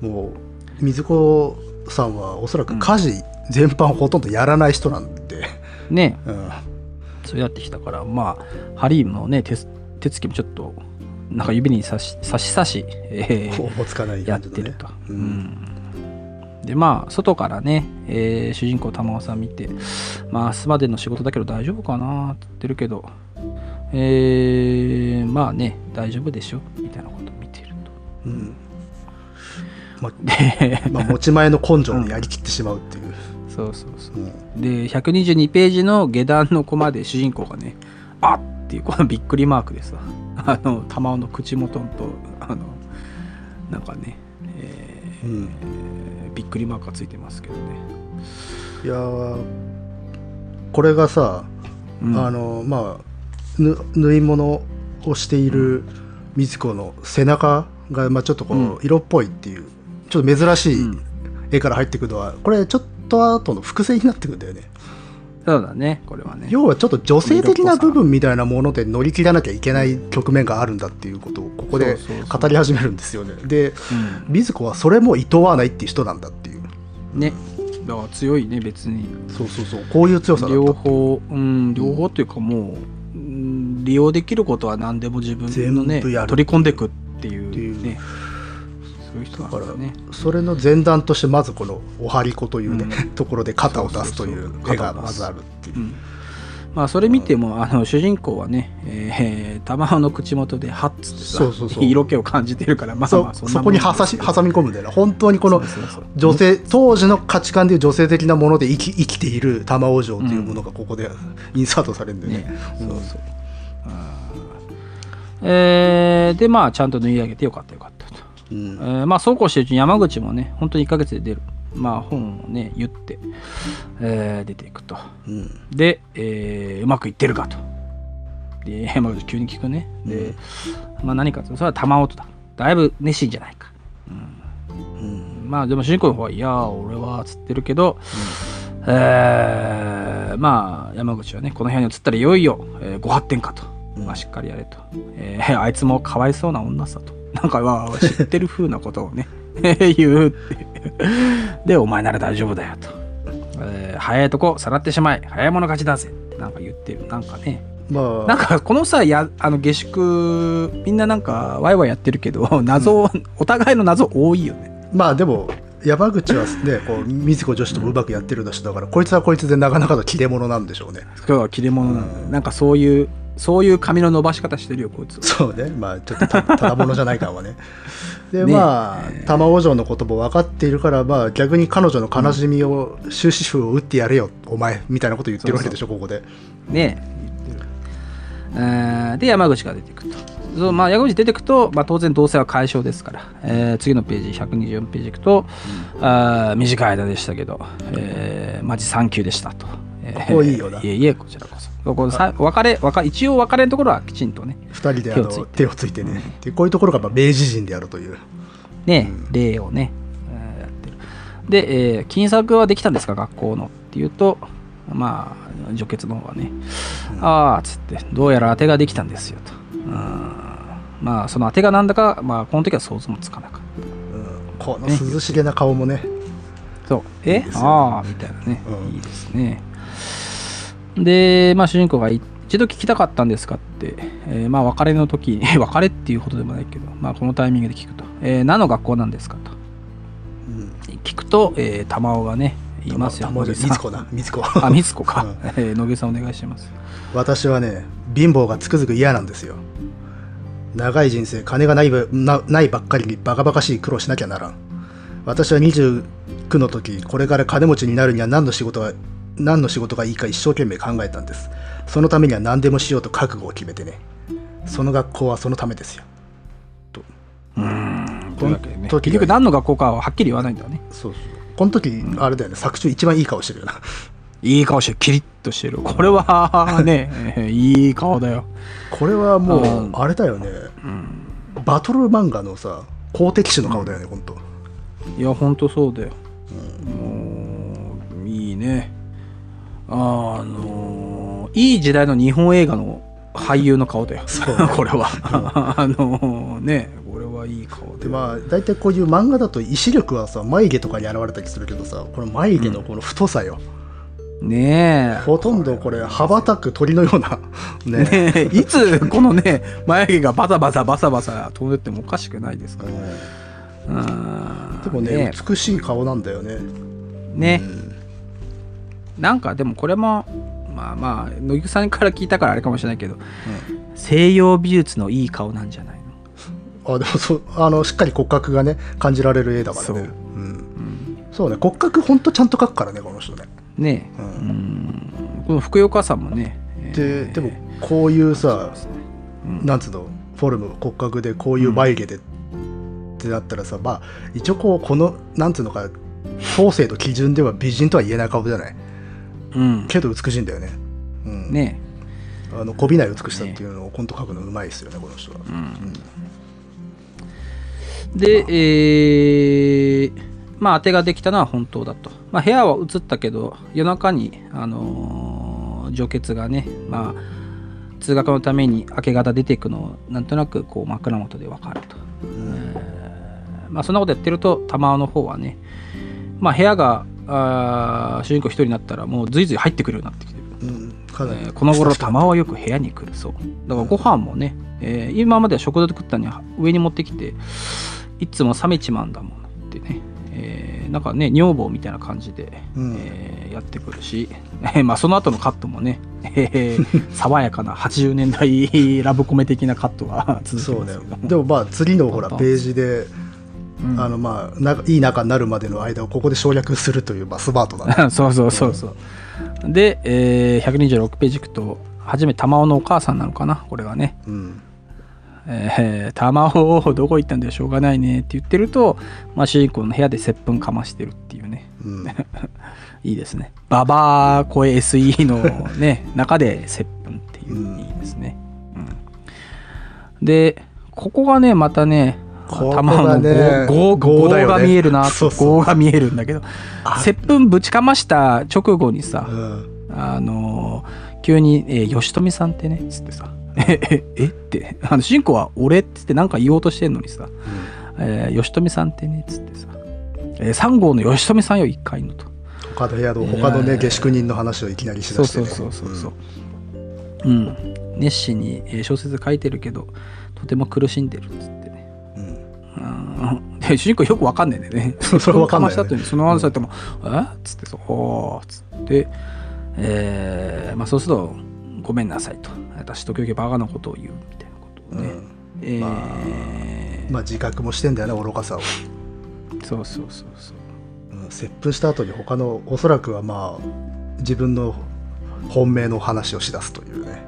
もう水子さんはおそらく家事全般ほとんどやらない人なんで、ーね。うん。そうやってきたからまあハリーのね手す手つきもちょっとなんか指に差し差し差し、えーおぼつかないやってると、ううんんでまあ外からね、えー主人公玉尾さん見てまあ明日までの仕事だけど大丈夫かなって言ってるけどえーまあね大丈夫でしょみたいなことを見てると。うん。まで まあ、持ち前の根性でやりきってしまうっていう、そうそうそう。うん。で122ページの下段のコマで主人公がね「あっ!」っていうこのびっくりマークでさあの玉緒の口元とあのなんかね、えーうん。びっくりマークがついてますけどね、いやーこれがさ、うん。あのまあぬ縫い物をしている水子の背中が、まあ、ちょっとこう、うん。色っぽいっていうちょっと珍しいうん。絵から入ってくるのは、これちょっと後の伏線になってくるんだよねそうだねこれはね。要はちょっと女性的な部分みたいなもので乗り切らなきゃいけない局面があるんだっていうことをここで語り始めるんですよね。で水子はそれも厭わないっていう人なんだっていう、ね。だから強いね別に。そうそうそう。こういう強さだった両方うん両方っていうかもう、うん利用できることは何でも自分のね取り込んでいくっていうねそういう人なんだからだねそれの前段としてまずこのおはりこというね、うん。ところで肩を出すという絵がまずあるっていう。うん。まあそれ見てもあの主人公はね、えー、玉の口元でハッつってさそうそうそう。色気を感じてるからまあそまあそこに挟し挟み込むんだよな本当にこの女性当時の価値観でいう女性的なもので生き生きている玉王城というものがここでインサートされるんだよね。ね、う。んそうそう。えーでまあちゃんと縫い上げてよかったよかった。と、うん。えーまあそうこうしてるうちに山口もね本当に1ヶ月で出る。まあ本をね言って、えー出ていくと。うん。で、えーうまくいってるかと。で山口急に聞くね。で、まあ何かとそれは玉音だ。だいぶ熱心じゃないか。うん。まあでも主人公の方は「いやー俺は」つってるけど、えーまあ山口はねこの部屋に移ったらいよいよ、えーご発展かと、まあ、しっかりやれと、えーあいつもかわいそうな女さとなんかわー知ってる風なことをね 言うってでお前なら大丈夫だよと、えー早いとこさらってしまえ。早い者勝ちだぜ。ってなんか言ってる。なんかね。まあ。なんかこのさやあの下宿みんななんかワイワイやってるけど 謎、お互いの謎多いよね。まあでも山口はねこう水子女子ともうまくやってるだしだからこいつはこいつでなかなかの切れ者なんでしょうね。今日は切れ者なんだよ。なんかそういうそういう髪の伸ばし方してるよこいつ。そうね。まあちょっとたただ者じゃないかもね。でねまあ玉王城のことも分かっているからまあ逆に彼女の悲しみを終止符を打ってやれよお前みたいなこと言ってるわけでしょここで。ねえ。ーで山口が出てくると。そうまあ山口出てくと、まあ、当然同棲は解消ですから、えー次のページ124ページいくと、あー短い間でしたけど、えーマジ3級でしたと、えーここいいよな。いえいえこちらこそ。ここさ別れ別れ一応別れのところはきちんとね二人であの手をついて。手をついてね。でこういうところがまあ明治人であるという。ね、例をね、えーやってる。で、えー金策はできたんですか、学校のっていうと、まあ、女傑の方はね、ああ、つって、どうやら当てができたんですよと。うん。まあ、その当てがなんだか、まあ、この時は想像もつかなかっこの涼しげな顔もね。た。そう、え？ですよ。ああ、みたいなね、うん。いいですね。で、まあ、主人公が一度聞きたかったんですかって、えーまあ、別れの時、別れっていうことでもないけど、まあ、このタイミングで聞くと、えー何の学校なんですかと。うん聞くと、えー、玉尾がね、言いますよ。みつこな みつこあ、みつこか。うんえー野木さんお願いします。私はね貧乏がつくづく嫌なんですよ長い人生金がないばなないばっかりにバカバカしい苦労しなきゃならん私は29の時これから金持ちになるには何の仕事が何の仕事がいいか一生懸命考えたんですそのためには何でもしようと覚悟を決めてねその学校はそのためですようーん。というわけでね。この時結局何の学校かははっきり言わないんだね。そうそうこの時あれだよね作中一番いい顔してるよないい顔してる。キリッとしてる。これはね、え ーいい顔だよ。これはもううんあれだよねバトル漫画のさ好敵手の顔だよね、ほんといや、ほんとそうだよ。もう、いいね。あのー、いい時代の日本映画の俳優の顔だよ。そう これは。あのーね、これはいい顔で。でまあ大体こういう漫画だと意志力はさ眉毛とかに現れたりするけどさこの眉毛のこの太さよ、ねえ。ほとんどこれ羽ばたく鳥のような ね。ねえ。いつこのね眉毛がバサバサバサバサ飛んでってもおかしくないですから。うん。でもね美しい顔なんだよね。ね。うんなんかでもこれもまあまあ乃木さんから聞いたからあれかもしれないけど、西洋美術のいい顔なんじゃないの？あでもそうあのしっかり骨格がね感じられる絵だからね。そう。うん。うん。そうね骨格ほんとちゃんと描くからねこの人ね。ねえ、ううん。ん、この福岡さんもね、えーででもこういうさうん。なんつうの？フォルム骨格でこういう眉毛で、ってなったらさまあ一応こうこのなんつうのか後世の基準では美人とは言えない顔じゃない？うん。けど美しいんだよね、うん、ね。あのこびない美しさっていうのをコント描くのうまいですよねこの人は、え、うん、でえーまあ当てができたのは本当だと、まあ、部屋は映ったけど夜中にあのー女傑がねまあ通学のために明け方出ていくのをなんとなくこう枕元で分かると、えーまあそんなことやってると玉緒の方はねまあ部屋があー主人公一人になったらもう随々入ってくるようになってきてる、うんえーこの頃玉はよく部屋に来るそう。だからご飯もね、えー今までは食堂で食ったのに上に持ってきていつも冷めちまうんだもんってね、えーなんかね女房みたいな感じで、うん。えーやってくるし、えーまあ、その後のカットもね、えー 爽やかな80年代ラブコメ的なカットが続そうねきますけど。でもまあ次のほらページで、うんあのまあないい仲になるまでの間をここで省略するという、まあ、スマートだね そうそうそうそう。で、えー126ページいくと、初め玉緒のお母さんなのかな、これがね。うんえー、玉緒どこ行ったんだよ、しょうがないねって言ってると、まあ、主人公の部屋で接吻かましてるっていうね。うん いいですね。ババア声 SE のね、中で接吻っていう、うんいいですね。うん、で、ここがね、またね、玉緒のね5業だよね。が見えるな、そうそう。5が見えるんだけど、接吻ぶちかました直後にさ、うん。あのー急に、えー吉富さんってね」っつってさ「えええってあの主人公は「俺」っつってなんか言おうとしてんのにさ「えー吉富さんってね」っつってさ「えー、3号の吉富さんよ1階の」と。他の部屋の他のね下宿人の話をいきなりしだして、ね、そうそうそうそうそう。うん、熱心に、えー小説書いてるけどとても苦しんでるっつってで主人公よくわかんないんだよね。それわかんないよね。その話されても「え？っ?」つってそう「おーっつって、えーまあ、そうすると「ごめんなさい」と「私時々バカなことを言う」みたいなことをね、えー。ままあ自覚もしてんだよね愚かさを、そうそうそうそう。うん、接吻した後に他のおそらくはまあ自分の本命の話をしだすというね。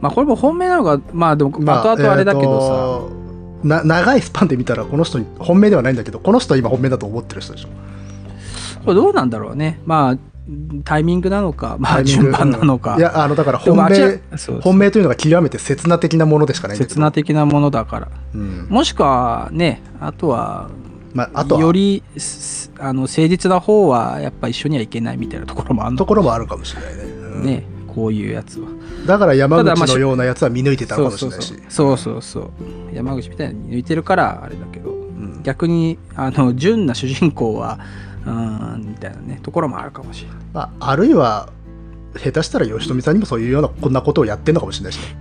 まあこれも本命なのかまあでも後々あれだけどさ、えーとな長いスパンで見たらこの人に本命ではないんだけどこの人は今本命だと思ってる人でしょ。これどうなんだろうね。まあタイミングなのかまあ順番なのか、うんいやあのだから本命本命というのが極めて刹那的なものでしかない刹那的なものだから。うん。もしくはねあとはまあ、あとは。よりすあの誠実な方はやっぱ一緒にはいけないみたいなところもあるのところもあるかもしれないね,うん、ねこういうやつはだから山口のようなやつは見抜いてたかもしれないし。そうそうそう山口みたいに抜いてるからあれだけどうん逆にあの純な主人公はうんみたいなねところもあるかもしれないまあ、あるいは下手したら吉富さんにもそういうようなこんなことをやってんのかもしれないしね、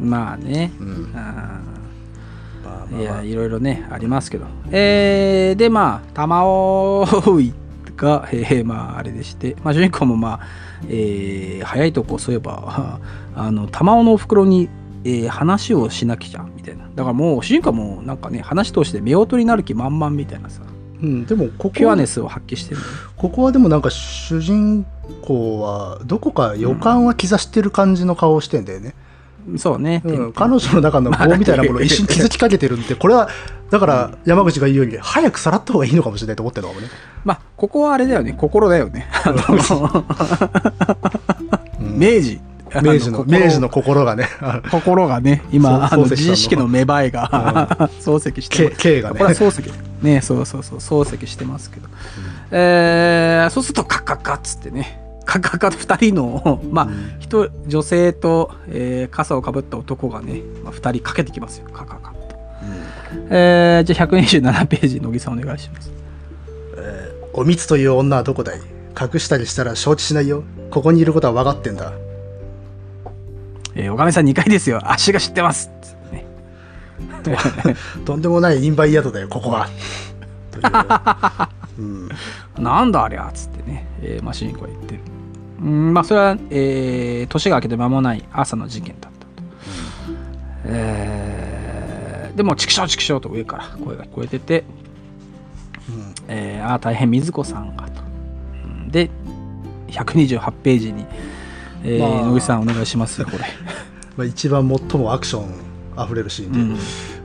まあねうんあまあーいやいろいろねありますけどえー、でまあ玉尾が、えーまああれでして、まあ、主人公もまあ、えー早いとこそういえば あの玉尾のお袋に、えー話をしなきゃみたいな。だからもう主人公はもうなんかね話通して夫婦になる気満々みたいなさ。うん、でもこピュこはアネスを発揮してるここはでもなんか主人公はどこか予感は兆してる感じの顔をしてんだよね、そうね、うん彼女の中の棒みたいなものを一瞬気づきかけてるんでこれはだから山口が言うように早くさらった方がいいのかもしれないと思ってるのかもね、まあここはあれだよね。心だよね。明治。あ明治の心。明治の心がね。心がね今あの自意識の芽生えが 漱石してます。K, がね。これは漱石。ねそうそうそう漱石してますけど、えーそうするとカッカッカッつってねカッカッカッ2人のまあ人女性と、えー傘をかぶった男がね、まあ、2人かけてきますよ。カッカッカッと、えーじゃあ127ページ乃木さんお願いします。おみつという女はどこだい?隠したりしたら承知しないよ。ここにいることは分かってんだ。えー、おかみさん2階ですよ。足が知ってます。ね。とんでもないインバイ宿だよここは。う、うん、なんだありゃっつってね、えーまあ、主人公は言ってる。うんまあそれは、えー年が明けて間もない朝の事件だったと。えーでも、チクショーチクショーと上から声が聞こえてて、うんえーああ、大変水子さんがと。うんで、128ページに、えーまあ野口さんお願いしますよ、これ。まあ、一番最もアクションあふれるシーンで、うん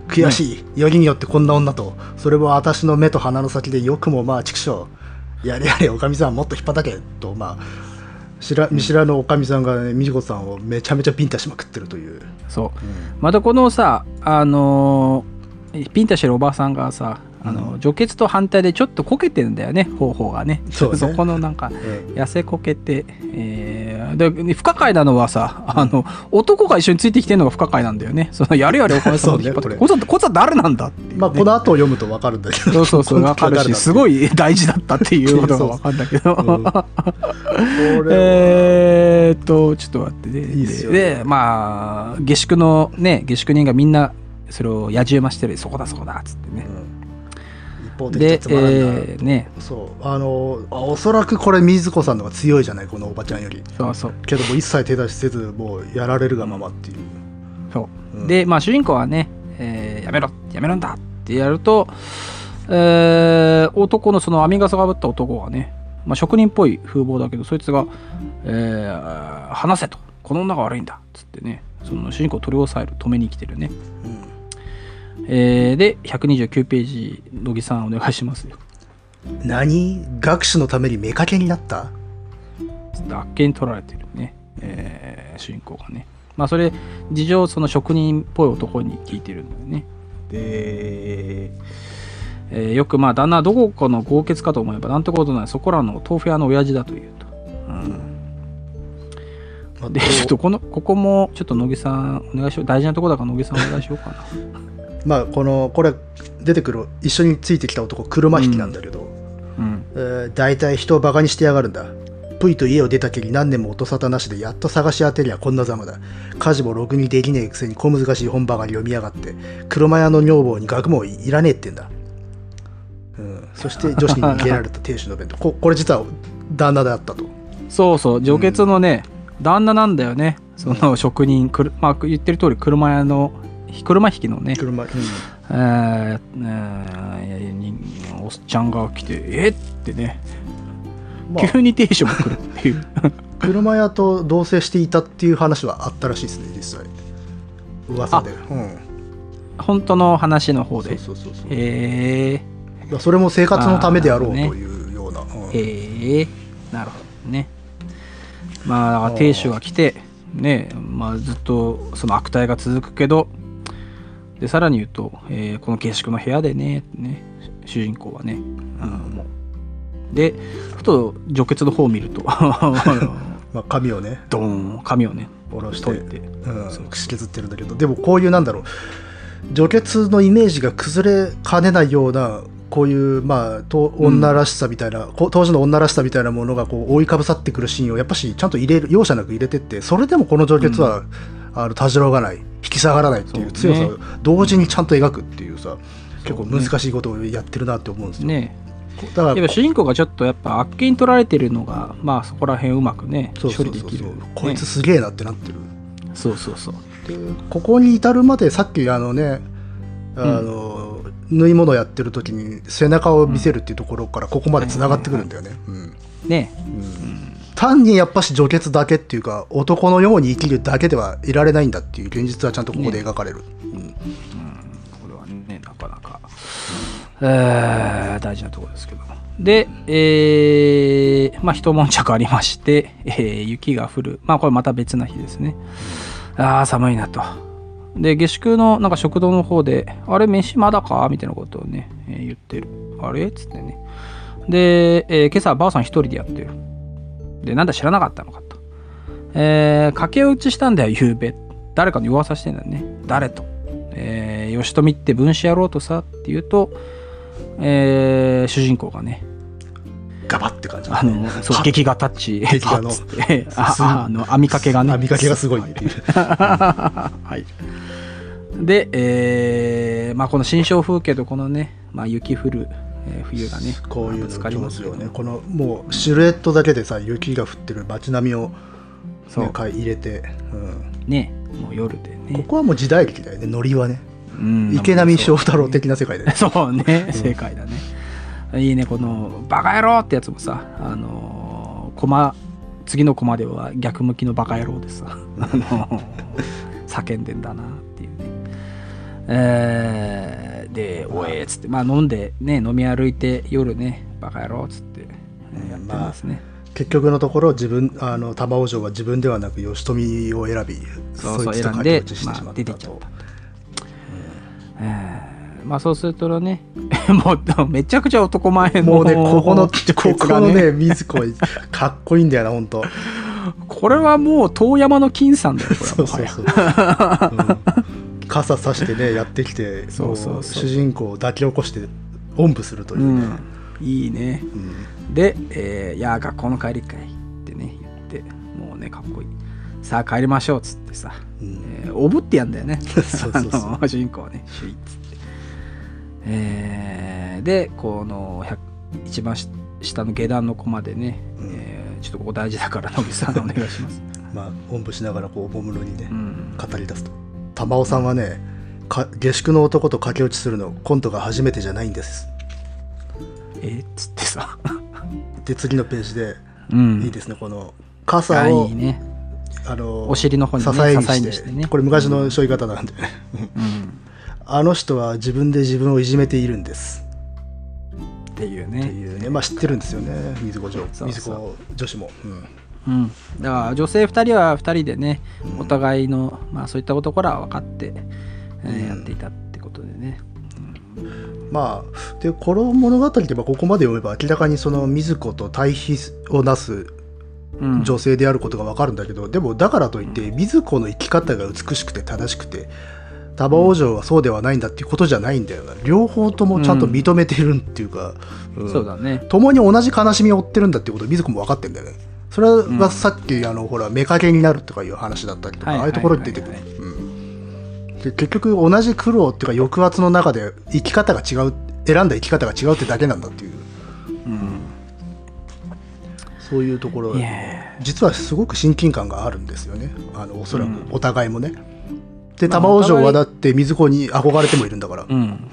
悔しい、よりによってこんな女とそれは私の目と鼻の先でよくもまあ畜生やれやれおかみさんもっと引っ張たけとまあ見知らぬおかみさんがね美智子さんをめちゃめちゃビンタしまくってるという、そう。またこのさ、あのーピンタしてるおばさんがさ、あの除血と反対でちょっとこけてんだよね方法がね。そうね。このなんかうん。痩せこけて、えーで不可解なのはさあの男が一緒についてきてるのが不可解なんだよね。そのやるやるお金さん引っ張ってねこいつはこいつは誰なんだっていうね、まあこの後を読むと分かるんだけど。そうそうそうわかるしすごいい大事だったっていうことがわかるんだけど、う。んえーっとちょっと待ってね。いいっすよでまあ下宿のね下宿人がみんなそれを野じ馬してる。そこだそこだっつってね、うん一方的でえーね。そう。あのあおそらくこれ水子さんの方が強いじゃないこのおばちゃんより。そうそう。けども一切手出しせずもうやられるがままっていう、そう。うん。でまあ主人公はね、えーやめろやめろんだってやると、えー男のその編み笠がぶった男がね、まあ、職人っぽい風貌だけどそいつが、えー話せと。この女が悪いんだっつってねその主人公を取り押さえる止めに来てるね、えーで129ページ乃木さんお願いします。よ何？学士のために目かけになった？あっけに取られてるね、えー主人公がね。まあそれ事情をその職人っぽい男に聞いてるんだよね。で、えーよくまあ旦那はどこかの豪傑かと思えばなんてことない。そこらの豆腐屋の親父だというと、まあでちょっとこのここもちょっと乃木さんお願いしよう。大事なとこだから乃木さんお願いしようかなまあこのこれ出てくる一緒についてきた男車引きなんだけど、うん。えー大体人をバカにしてやがるんだ。プイと家を出たきり何年も音沙汰なしでやっと探し当てりゃこんなざまだ。家事もろくにできねえくせに小難しい本ばかり読みやがって車屋の女房に学問いらねえってんだ、うん、そして女子に逃げられた亭主の弁当。ここれ実は旦那であったと。そうそう。女傑のね、旦那なんだよね。その職人くるまあ言ってる通り車屋の車引きのね。車、うん。えーえーにおっちゃんが来て「えっ?」てね、まあ。急に亭主も来るっていう。車屋と同棲していたっていう話はあったらしいですね実際。噂で、うん、本当の話の方で。そうそうそうへえいやそれも生活のためであろうというような、うんへえなるほどね。まあだから亭主が来てねまあずっとその悪態が続くけどでさらに言うと、えーこの下宿の部屋でねね主人公はね、う。でふと除血の方を見ると まあ、髪をね。ドーン髪をね下ろして。解いてうん、串削ってるんだけど。でもこういうなんだろう。除血のイメージが崩れかねないようなこういうまあと女らしさみたいな、こ当時の女らしさみたいなものがこう覆いかぶさってくるシーンをやっぱしちゃんと入れる容赦なく入れてってそれでもこの除血は、あのたじろがない引き下がらないっていう強ねさを同時にちゃんと描くっていうさ、結構難しいことをやってるなって思うんですよ、ね。だから主人公がちょっとやっぱあっけに取られてるのがまあそこら辺うまくね処理できる。こいつねすげえなってなってる、そうそうそう。でここに至るまでさっきあのねあの、縫い物やってる時に背中を見せるっていうところからここまでつながってくるんだよね、うん。ね単にやっぱし除血だけっていうか男のように生きるだけではいられないんだっていう現実はちゃんとここで描かれる、うん。これはねなかなか、えー大事なところですけど。でえーまあ一悶着ありまして、えー雪が降る。まあこれまた別な日ですね。あー寒いなと。で下宿のなんか食堂の方で「あれ飯まだか?」みたいなことをね、えー言ってる「あれ?」っつってね。で、えー今朝ばあさん一人でやってるでなんだ知らなかったのかと。えー駆け落ちしたんだよ夕べ。誰かに噂してんだよね。誰と。えー、吉富って分子やろうとさって言うと、えー主人公がね。ガバって感じあのそうは劇画タッチ。劇画の。あの編みかけがね。編みかけがすごいっていう。はい、で、えーまあ、この新象風景とこのね、まあ、雪降る、えー冬がねこういうぶつかりのますよね。このもうシルエットだけでさ雪が降ってる街並みを、そう。ね、かい入れて、うん。ねもう夜でこね、こはもう時代劇だよね。ノリはね。うん。池波正太郎的な世界だよね。そうね。正解だね、いいね。この「バカ野郎!」ってやつもさあのーコマ次のコマでは逆向きのバカ野郎でさあの叫んでんだなっていうね。えーで「おえ」っつって。まあ飲んでね飲み歩いて夜ね「バカ野郎」っつって。えーやってますね、結局のところ自分あの玉尾城は自分ではなく吉富を選びそうそういつと選んで駆け落ちしてしまったと、まあ出てっちゃったえまあそうするとね もうめちゃくちゃ男前のもうねここの こここのね水子かっこいいんだよな本当これはもう遠山の金さんだよこれはもはや。うん傘さしてね やってきてそうそう主人公を抱き起こしておんぶするといううね、ん、いいね。うん。で、えーいや学校の帰りかい」ってね言ってもうねかっこいい。さあ帰りましょうっつってさ、うん。えーおぶってやんだよね。そうそうそう。主人公はね。シュイッつって。えーでこの100一番し下の下段の子までね、うん。えーちょっとここ大事だから野口さんお願いします、まあおんぶしながらこうおもむろにね、うん、語り出すと玉尾さんはねか下宿の男と駆け落ちするのコントが初めてじゃないんです。えーっつってさ。で次のページで、うん。いいですねこの傘あをいいね。あのお尻の方にね支えにしてにしてね。これ昔の背負い方なんで、うん。あの人は自分で自分をいじめているんです。っていうってねいうね。まあ知ってるんですよね。水子女水子女子も、うんうん、だから女性2人は2人でね、うん。お互いの、まあ、そういったところは分かって、えやっていたってことでね、まあでこの物語でまあここまで読めば明らかにその水子と対比をなすうん、女性であることが分かるんだけど、でもだからといって水子の生き方が美しくて正しくて多王城はそうではないんだっていうことじゃないんだよな。両方ともちゃんと認めてるっていうか、ん。そうだね。共に同じ悲しみを負ってるんだっていうことを水子も分かってんだよねそれうん。はさっき、あのほら妾になるとかいう話だったりとか、はいああいうところに出てくる。で結局同じ苦労っていうか抑圧の中で生き方が違う選んだ生き方が違うってだけなんだっていう。うん。そういうところ実はすごく親近感があるんですよね。あのおそらくうん。お互いもね、でまあ玉尾城はいだって水子に憧れてもいるんだから、うん。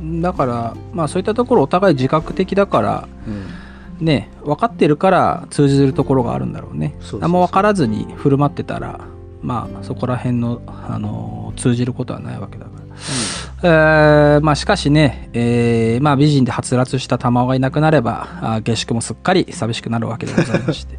うん。だからまあそういったところお互い自覚的だからうんね分かってるから通じるところがあるんだろうね。何も分からずに振る舞ってたらまあそこら辺の、あの通じることはないわけだからえーまあしかしね、えーまあ、美人ではつらつした玉緒がいなくなればあ下宿もすっかり寂しくなるわけでございまして。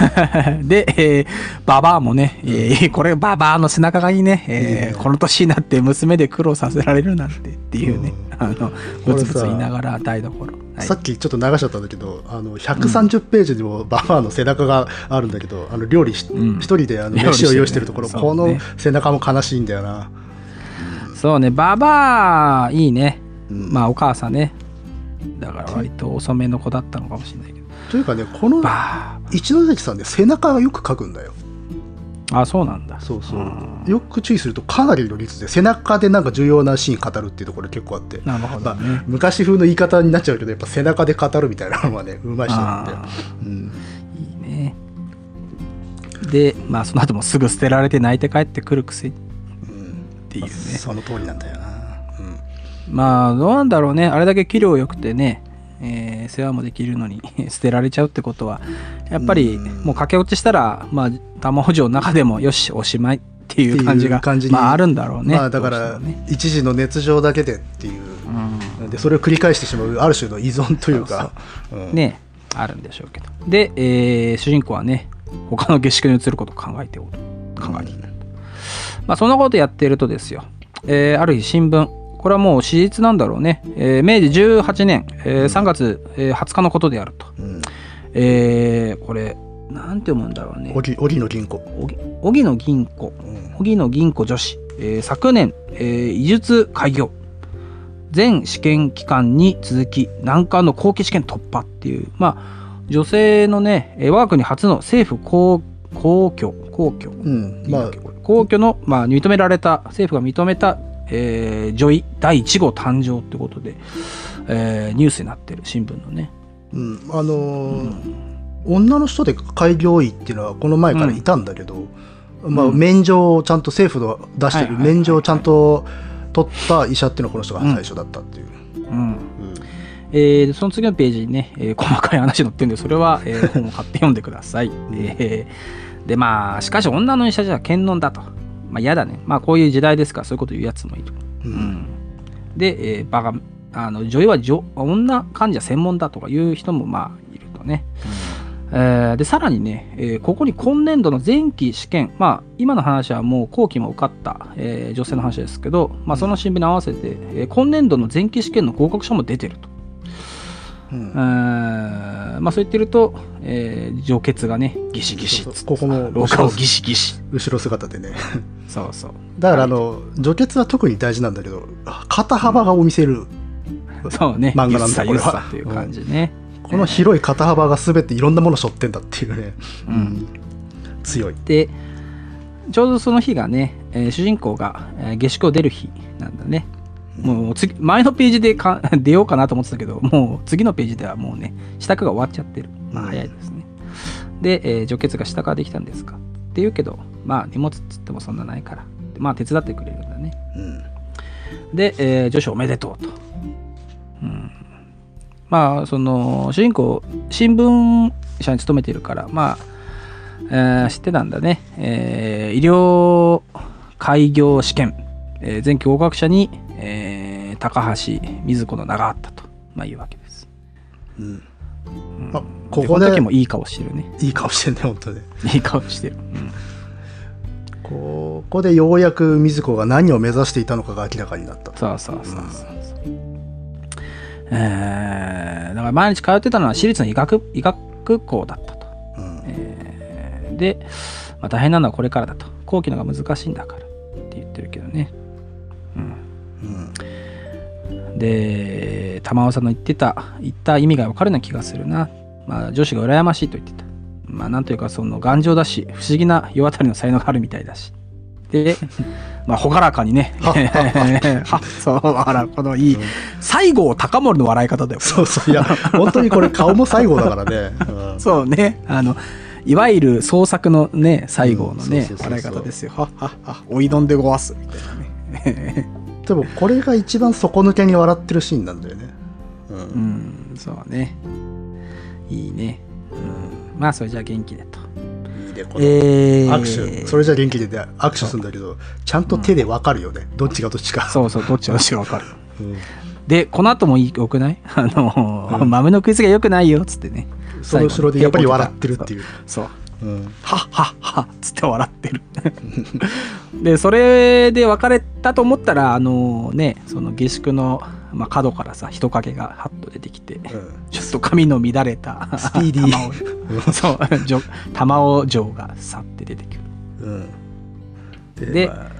で、えーババアもね、えーこれババアの背中がいいね、えーこの年になって娘で苦労させられるなんてっていうね、うん。あのブツブツ言いながら台所、はい。さっきちょっと流しちゃったんだけどあの130ページでもババアの背中があるんだけど、あの料理し一、うん。人であの飯を用意してるところ、そうこのね。背中も悲しいんだよな、そうねババアいいね、うん。まあお母さんね。だから割と遅めの子だったのかもしれないけど。というかねこのバ一ノ関さんね背中がよく描くんだよ。ああそうなんだ。そうそう、うん。よく注意するとかなりの率で背中でなんか重要なシーン語るっていうところ結構あって。なるほどね、昔風の言い方になっちゃうけどやっぱ背中で語るみたいなのはねうまい人なんであ、うん、ーいいね。でまあその後もすぐ捨てられて泣いて帰ってくるくせにていうね。その通りなんだよな、うん。まあどうなんだろうね。あれだけ器量良くてね、えー世話もできるのに 捨てられちゃうってことはやっぱりうん。もう駆け落ちしたらまあ玉穂城の中でもよしおしまいっていう感じがまああるんだろうね。まあだから一時の熱情だけでっていう、うん。でそれを繰り返してしまうある種の依存というか。うん。ねあるんでしょうけど。で、えー主人公はね他の下宿に移ることを考えておる。考えている、まあそんなことやっているとですよ、えーある日新聞。これはもう史実なんだろうね、えー明治18年、えー3月、えー20日のことであると、うん。えーこれなんて読むんだろうね。荻荻野銀行、荻荻野銀行。うん。荻野銀子女子、えー昨年、えー医術開業。全試験期間に続き難関の後期試験突破っていう。まあ女性のねえー我が国初の政府公公共公共。うん。まあ皇居の、まあ、認められた政府が認めた、えー女医第1号誕生ってことで、えーニュースになってる新聞のね、うんあのー女の人で開業医っていうのはこの前からいたんだけど、まあ、うん。免状をちゃんと政府の出してる免状をちゃんと取った医者っていうのはこの人が最初だったっていう、うん。うん。えーその次のページにね、えー細かい話載ってるんでそれは、えー本を買って読んでください、えーでまあしかし女の医者じゃ検論だと。まあ嫌だね。まあこういう時代ですからそういうこと言うやつもいる、うん。うん。で、えーバカあの女医は女女患者専門だとかいう人もまあいるとね、えーでさらにね、えーここに今年度の前期試験、まあ、今の話はもう後期も受かった、えー女性の話ですけど、まあ、その新聞に合わせて、えー今年度の前期試験の合格者も出てると。うん。えーまあ、そう言ってると、えー、上血がね、ギシギシっここも廊下をギシギシ。後ろ姿でね。そうそう。だからあの除血は特に大事なんだけど肩幅を見せる。そうね。漫画なんだこれは。さっていう感じね。この広い肩幅が全ていろんなものを背負ってんだっていうね、うん。強い。で、ちょうどその日がね、えー主人公が、えー下宿を出る日なんだね。もう次、前のページでか出ようかなと思ってたけど、もう次のページではもうね、支度が終わっちゃってる。まあうん早いですね。で、えー除血が支度ができたんですかって言うけど、まあ荷物っつってもそんなないから。まあ手伝ってくれるんだね。うんで、えー女子おめでとうと。うん、まあ、その、主人公、新聞社に勤めているから、まあ、えー知ってたんだね。えー医療開業試験、えー前期合格者に、えー高橋水子の名があったと、まあ、いうわけです。うんうんあこでこでの時もいい顔してるね。いい顔してんね本当ねいい顔してる。うん ここでようやく水子が何を目指していたのかが明らかになったとそうそうそうそう。えーだから毎日通ってたのは私立の医学医学校だったと。うんえーで、まあ、大変なのはこれからだと。後期のが難しいんだからって言ってるけどね。で、玉尾さんの言ってた、言った意味が分かるような気がするな。まあ、女子が羨ましいと言ってた。まあ、なんというか、その頑丈だし、不思議な世渡りの才能があるみたいだし。で、まあ、ほがらかにね、は そう、笑う、このいい、西郷隆盛の笑い方だよ。そうそういや本当にこれ顔も最後だからね、うんそうね、あの、いわゆる創作のね、西郷のね笑い方ですよ。はっはっは、おいどんでごわす、みたいなね。でもこれが一番底抜けに笑ってるシーンなんだよね、うん。うん、そうね。いいね。うん、まあ、それじゃあ元気でと。いいねこのえー。握手それじゃ元気でね。握手するんだけどちゃんと手で分かるよね、どっちがどっちか。そうそう、どっちがどっちがわかる。うん。で、この後もいいよくない？あの、うん。豆の食いつがよくないよ、つってね。その後ろでやっぱり笑ってるっていう、そう。うんはっはっはっつって笑ってる。で、それで別れたと思ったら、あのね、その下宿の、まあ、角からさ、人影がハッと出てきて、うんちょっと髪の乱れた、スピーディーそう、玉尾城がさって出てくる。うんでまあ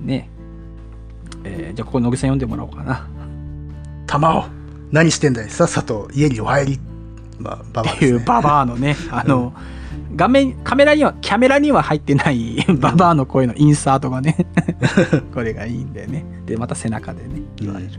ね。えーじゃあ、ここ、野木さん読んでもらおうかな。玉尾何してんだい？さっさと家にお入りまあババねっていうババアのね、あの、画面、カメラには、キャメラには入ってないババアの声のインサートがね、これがいいんだよね。で、また背中でね、言われる。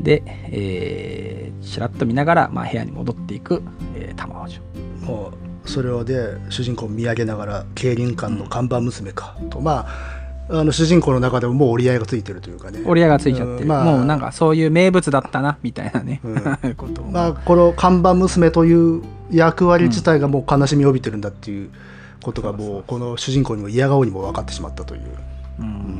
で、えー、ちらっと見ながら、まあ、部屋に戻っていく、えー、玉尾城。もうそれをで主人公を見上げながら競輪館の看板娘かとまああの主人公の中でももう折り合いがついてるというかね。折り合いがついちゃってる。うんまあもうなんかそういう名物だったな、みたいなね、う ことを。まあこの看板娘という役割自体がもう悲しみを帯びてるんだっていうことがもうこの主人公にも嫌顔にも分かってしまったという。うん。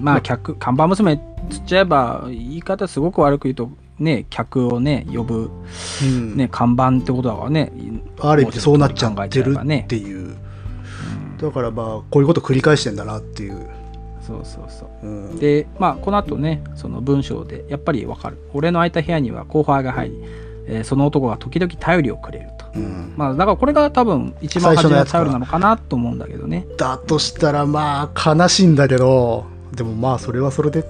まあ客看板娘つっちゃえば言い方すごく悪く言うとね客をね呼ぶ、うん。ね、看板ってことだからねある意味でそうなっちゃってるっていう。だからまあこういうこと繰り返してんだなっていう、そうそうそう。うん、でまあこの後ねその文章でやっぱりわかる。俺の空いた部屋には後輩が入り、えーその男が時々頼りをくれると。うん。まあだからこれが多分一番初めの頼りなのかなと思うんだけどね。だとしたらまあ悲しいんだけどでもまあそれはそれで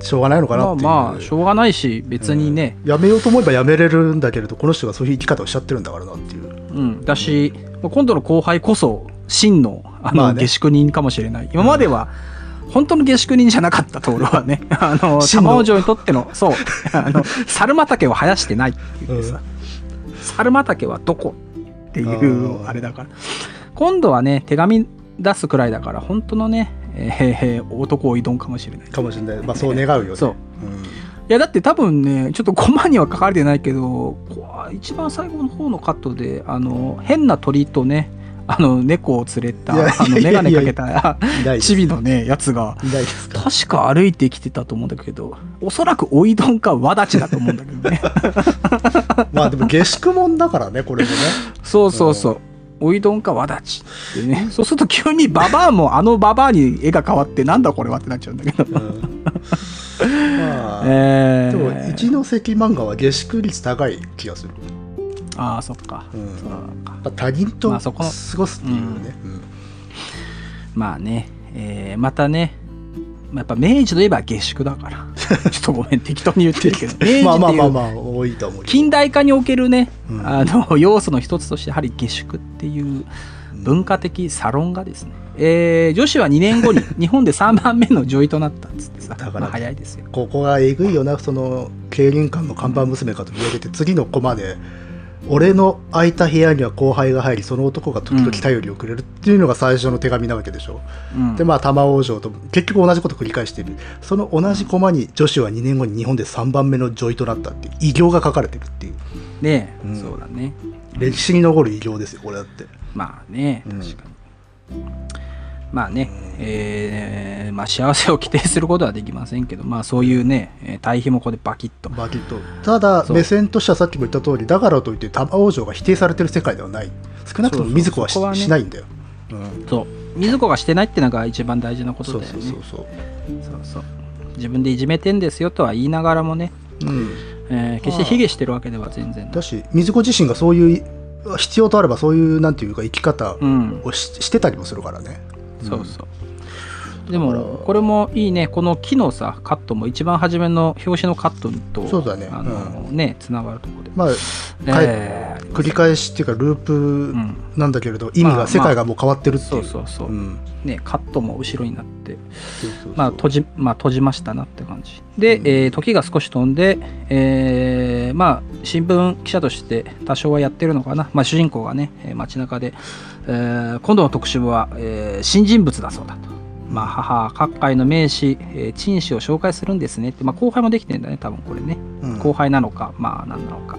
しょうがないのかなまあっていう。まあしょうがないし別にね、やめようと思えばやめれるんだけれどこの人がそういう生き方をしちゃってるんだからなっていう。うん、だし、今度の後輩こそ真のあの、下宿人かもしれない。今までは本当の下宿人じゃなかったところはね あの玉尾城にとってのそう あの猿畑を生やしてないって言ってさ、猿畑はどこっていうあれだから。今度はね手紙出すくらいだから本当のね、えー男を挑むかもしれない。かもしれない。まあそう願うよね。そう。うん。いやだって多分ねちょっとコマには書かれてないけど一番最後の方のカットであの変な鳥とねあの猫を連れたあの眼鏡かけたチビのねやつが確か歩いてきてたと思うんだけどおそらくおいどんかわだちだと思うんだけどね。まあでも下宿もんだからねこれもね。そうそうそう。おいどんかわだちってね。そうすると急にババアもあのババアに絵が変わってなんだこれはってなっちゃうんだけど。うん。まあ、えでもー、一ノ関漫画は下宿率高い気がする、ああ、そっか。うん。そうか。まあ、他人と過ごすっていうね、うん。まあね、えーまたね、まあやっぱ明治といえば下宿だから。ちょっとごめん、適当に言ってるけど。まあまあまあまあ多いと思う近代化におけるね、うん。あの要素の一つとしてやはり下宿っていう文化的サロンがですね、えー女子は2年後に 日本で3番目の女医となったっつってさ。だからまあ早いですよ。ここがえぐいよなその競輪館の看板娘かと言われて次のコマで俺の空いた部屋には後輩が入りその男が時々頼りをくれるっていうのが最初の手紙なわけでしょ、うん。でまあ玉往生と結局同じこと繰り返している。その同じコマに女子は2年後に日本で3番目の女医となったって偉業が書かれてるっていう。ねえ、うん。そうだね。歴史に残る偉業ですよこれだって。まあねうん。確かに、まあね、えーまあ、幸せを規定することはできませんけどまあそういうねえー対比もここでバキッと。バキッと。ただ目線としてはさっきも言った通りだからといって玉往生が否定されてる世界ではない。少なくとも水子はしはねしないんだよ、うん、そう。水子がしてないってのが一番大事なことだよね。そうそうそうそう。そう自分でいじめてんですよとは言いながらもね、うん。えー決して卑下してるわけでは全然だし水子自身がそういう必要とあればそういうなんていうか生き方うん。をし,、してたりもするからねそうそう。でもこれもいいね。この木のさカットも一番初めの表紙のカットとそうだね。あのねつながるところで、まあ、えー繰り返しっていうかループん。なんだけれど、意味まあが世界がもう変わってるってい、そううそうそう、うん。ねカットも後ろになってまあ閉じまあ閉じましたなって感じ。で、うん。えー時が少し飛んで、えーまあ新聞記者として多少はやってるのかな、まあ、主人公がねえー街中で、えー今度の特集は、えー新人物だそうだと。まあ、母各界の名士、えー陳氏を紹介するんですねって、まあ、後輩もできてんだね多分これね、うん。後輩なのかまあ何なのか、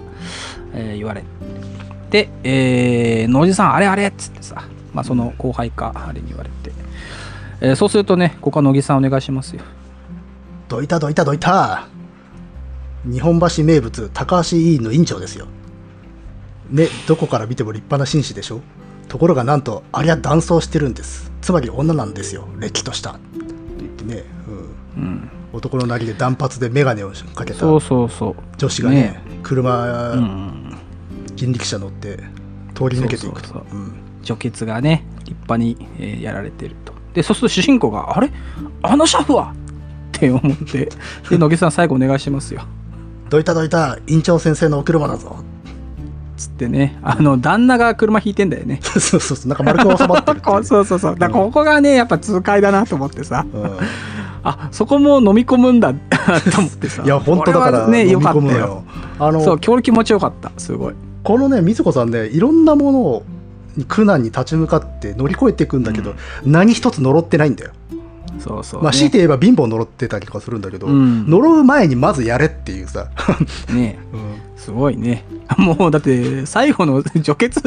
えー言われて。えー、野地さんあれあれっつってさ、まあ、その後輩かあれに言われて、えーそうするとねここは乃木さんお願いしますよ。どいたどいたどいた。日本橋名物高橋委員の委員長ですよ。ねどこから見ても立派な紳士でしょところがなんとありゃ男装してるんです。つまり女なんですよ。れっきとした。って言ってね、うん、うん男のなりで断髪で眼鏡をかけた。女子がねね。車、うん。人力車乗って通り抜けていくと。除血がね立派に、えーやられてると。でそうすると主人公が「あれ？あの車夫は!」って思って。で乃木さん最後お願いしますよ。どいたどいた。院長先生のお車だぞつってねあの旦那が車引いてんだよね。そうそうそう。なんか丸く収まってるっていう。こうそうそうそう。だここがねやっぱ痛快だなと思ってさ。うん。あそこも飲み込むんだ。と思ってさ。いや本当だからねよ。かったよ。あのそう今日気持ちよかった。すごい。このね水子さんねいろんなものを苦難に立ち向かって乗り越えていくんだけど、何一つ呪ってないんだよ、そうそう、まあ強いて言えば貧乏呪ってたりとかするんだけど、うん。呪う前にまずやれっていうさ、ね。うん。すごいね。もうだって最後の除血？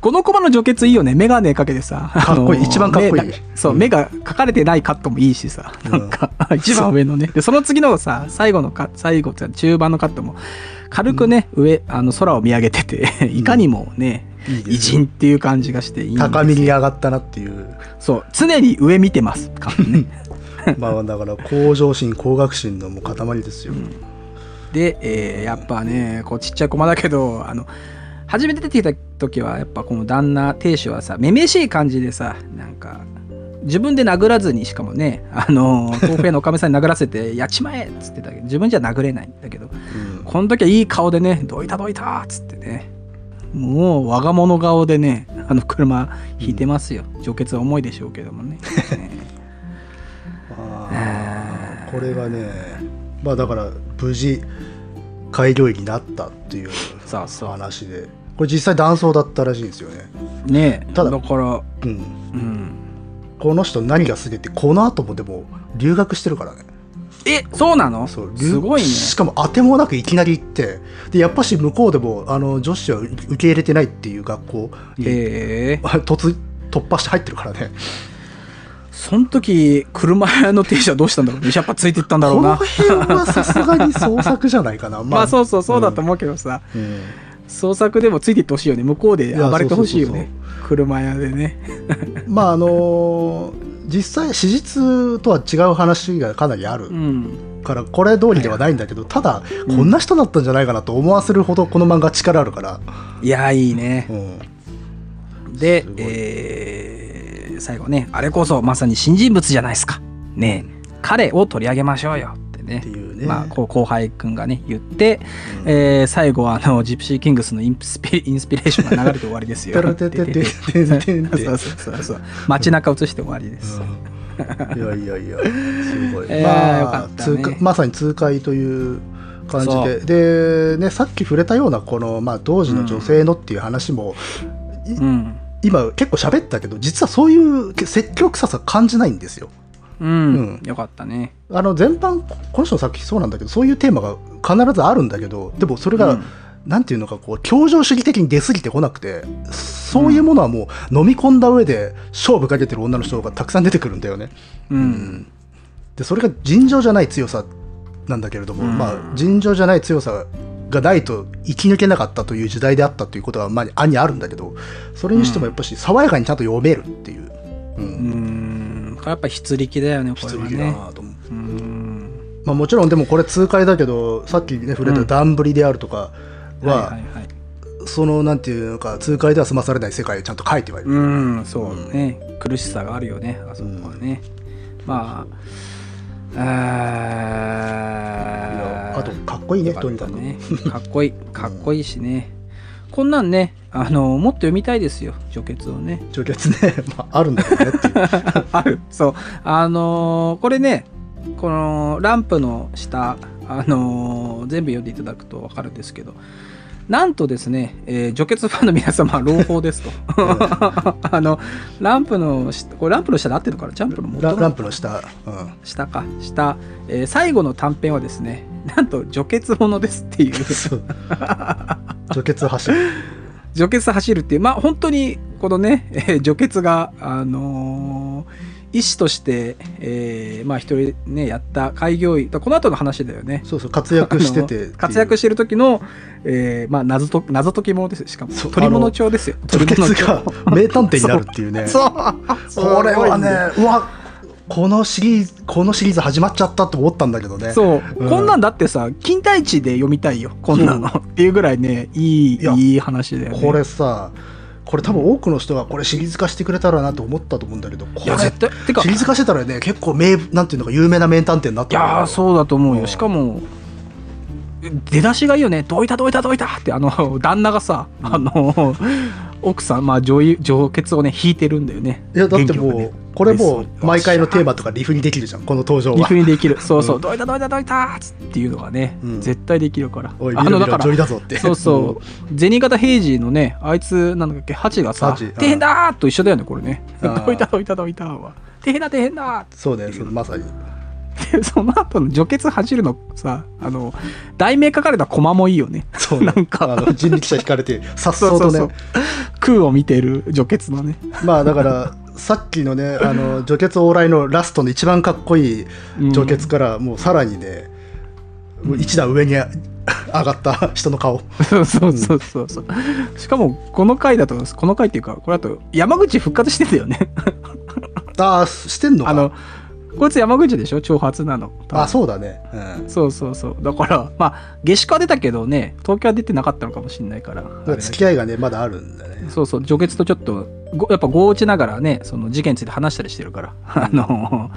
このコマの除血いいよね。メガネかけてさ。かっこいい。一番かっこいい。そう、うん。目が描かれてないカットもいいしさ。うん。なんか、一番上のね。で、その次のさ、最後のカ最後中盤のカットも、軽くね、上、あの空を見上げてて、いかにもね、偉人っていう感じがしていい高みに上がったなっていうそう、常に上見てます。感ね まあだから向上心向学心のもう塊ですよ、で、えーやっぱねこうちっちゃい駒だけどあの初めて出てきた時はやっぱこの旦那亭主はさめめしい感じでさなんか自分で殴らずにしかもねあの豆腐屋のおかみさんに殴らせて「やっちまえ!」っつってたけど自分じゃ殴れないんだけどうんこの時はいい顔でね「どいたどいた!」っつってねもう我が物顔でねあの車引いてますよ。除血は重いでしょうけどもね。あーこれがねまあだから無事開業医になったっていう話で。これ実際男装だったらしいんですよね、ねただだからうん、うん。この人何がすげえってこの後もでも留学してるからねえそうなの？そう。すごいね。しかも当てもなくいきなり行って。でやっぱし向こうでもあの女子は受け入れてないっていう学校にへえ。突突破して入ってるからね。その時車屋の停車どうしたんだろう？ねやっぱついていったんだろうな。この辺はさすがに創作じゃないかな。まあ。そうそうそうだと思うけどさ、うん。創作でもついていってほしいよね。向こうで暴れてほしいよね。車屋でね。まああのー実際史実とは違う話がかなりあるうん。からこれ通りではないんだけどただうんこんな人だったんじゃないかなと思わせるほどこの漫画力あるから、いやいいね。うん。でえー最後ねあれこそまさに新人物じゃないですか。ねえ。彼を取り上げましょうよ。ってね。っていうね、まあ、こう後輩くんがね言って、うんえー最後はあのジプシーキングスのインスピインスピレーションが流れて終わりですよ。そうそうそう街中映して終わりです。いやいやいやすごい、えーまあよかったね痛快まさに痛快という感じでで、ね、さっき触れたようなこの、まあ、当時の女性のっていう話も、いうん、今結構喋ったけど実はそういう説教臭さ感じないんですようん、うん。よかったね。あの全般この人の作品そうなんだけどそういうテーマが必ずあるんだけどでもそれが、うん。なんていうのかこう協情主義的に出過ぎてこなくてそういうものはもう飲み込んだ上で勝負かけてる女の人がたくさん出てくるんだよね。う、うん。んでそれが尋常じゃない強さなんだけれども、うん。まあ尋常じゃない強さがないと生き抜けなかったという時代であったということはまあ暗にあるんだけどそれにしてもやっぱし爽やかにちゃんと読めるっていう、ううんん、これやっぱ筆力だよね、これはね。なと思う。うん、まあ、もちろんでもこれ痛快だけどさっきね触れたうんダンブリであるとかは、はいはいはい。そのなんていうのか痛快では済まされない世界をちゃんと書いてはいる、うん、そうね、苦しさがあるよね、あそこはね。まあ、ああとかっこいいねよとにかく、ね。かっこいい、かっこいいしね。こんなんね、あの、もっと読みたいですよ、除血をね。除血ね、まあ、あるんだよねっていう ある。そう。あのーこれね、このランプの下、あのー全部読んでいただくと分かるんですけど、なんとですね、えー除血ファンの皆様、朗報ですと。あの、ランプの下、これランプの下で合ってるのかな？ジャンプの元のラランプの下、うん、下か、下、えー最後の短編はですね、なんと除血ものですっていう。除血走る。除血走るっていう。まあ本当にこのね、えー除血があのー医師として、えーまあ一人ねやった開業医。だこの後の話だよね。そうそう活躍してて活躍してる時の、えーまあ、謎と謎解き物ですしかもそう取り物帳ですよ。除血取り物帳。が名探偵になるっていうね。そう。これはねう。わこのシリーズこのシリーズ始まっちゃったと思ったんだけどね。そう、うん。こんなんだってさ金田一で読みたいよ。こんなの。っていうぐらいねいいいい話だよね。これさこれ多分多くの人がこれシリーズ化してくれたらなと思ったと思うんだけどこれいや絶対てかシリーズ化してたらね結構名なんていうのか有名な名探偵になっいたやーそうだと思うよ、うん。しかも出だしがいいよね「どいたどいたどいた」ってあの旦那がさ、あの奥さんまあ女優女血をね引いてるんだよね。いやだってもう、ね。これもう毎回のテーマとかリフにできるじゃん。この登場リはフにできる。そうそう「うん。どいたどいたどいた」っていうのがね、うん。絶対できるから。おあのだから女医だぞって。そうそう。銭形平次のねあいつなんだっけ？ハチがさハチ「大変だ!」と一緒だよねこれね「あーどいたどいたどいた」は「大変だ大変だ!」そうねそれまさにでその後の除血走るのさあの題名書かれたコマもいいよね。そうね。なんか。あの人力車引かれてさっそうとね。空を見てる除血のね。まあだからさっきのねあの除血往来のラストの一番かっこいい除血からもうさらにね、もう一段上に上がった人の顔。そうそうそうそう。しかもこの回だとこの回っていうかこれだと山口復活してんだよね。ああしてんのか。あのこいつ山口でしょ長髪なの。あそうだね、うん。そうそうそう。だからまあ下宿は出たけどね東京は出てなかったのかもしれないからあれだけど。付き合いがねまだあるんだね。そうそう。除血とちょっとごやっぱ合打ちながらねその事件について話したりしてるから。あの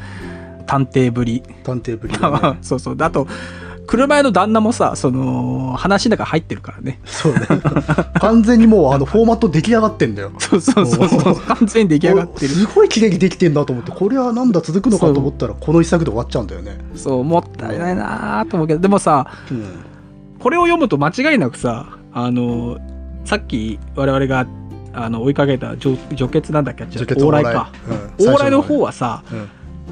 探偵ぶり。探偵ぶりがね。そうそう。であと車屋の旦那もさその話の中入ってるからね。そうね。完全にもうあのフォーマット出来上がってんだよ。そうそうそうそう。完全に出来上がってる。すごい綺麗にできてんだと思ってこれはなんだ続くのかと思ったらこの一作で終わっちゃうんだよね、そうもったいないなと思うけど。でもさうん、これを読むと間違いなくさあのさっき我々があの追いかけた除除血なんだっけ？除血往来か、うん。往来の方は、はさうん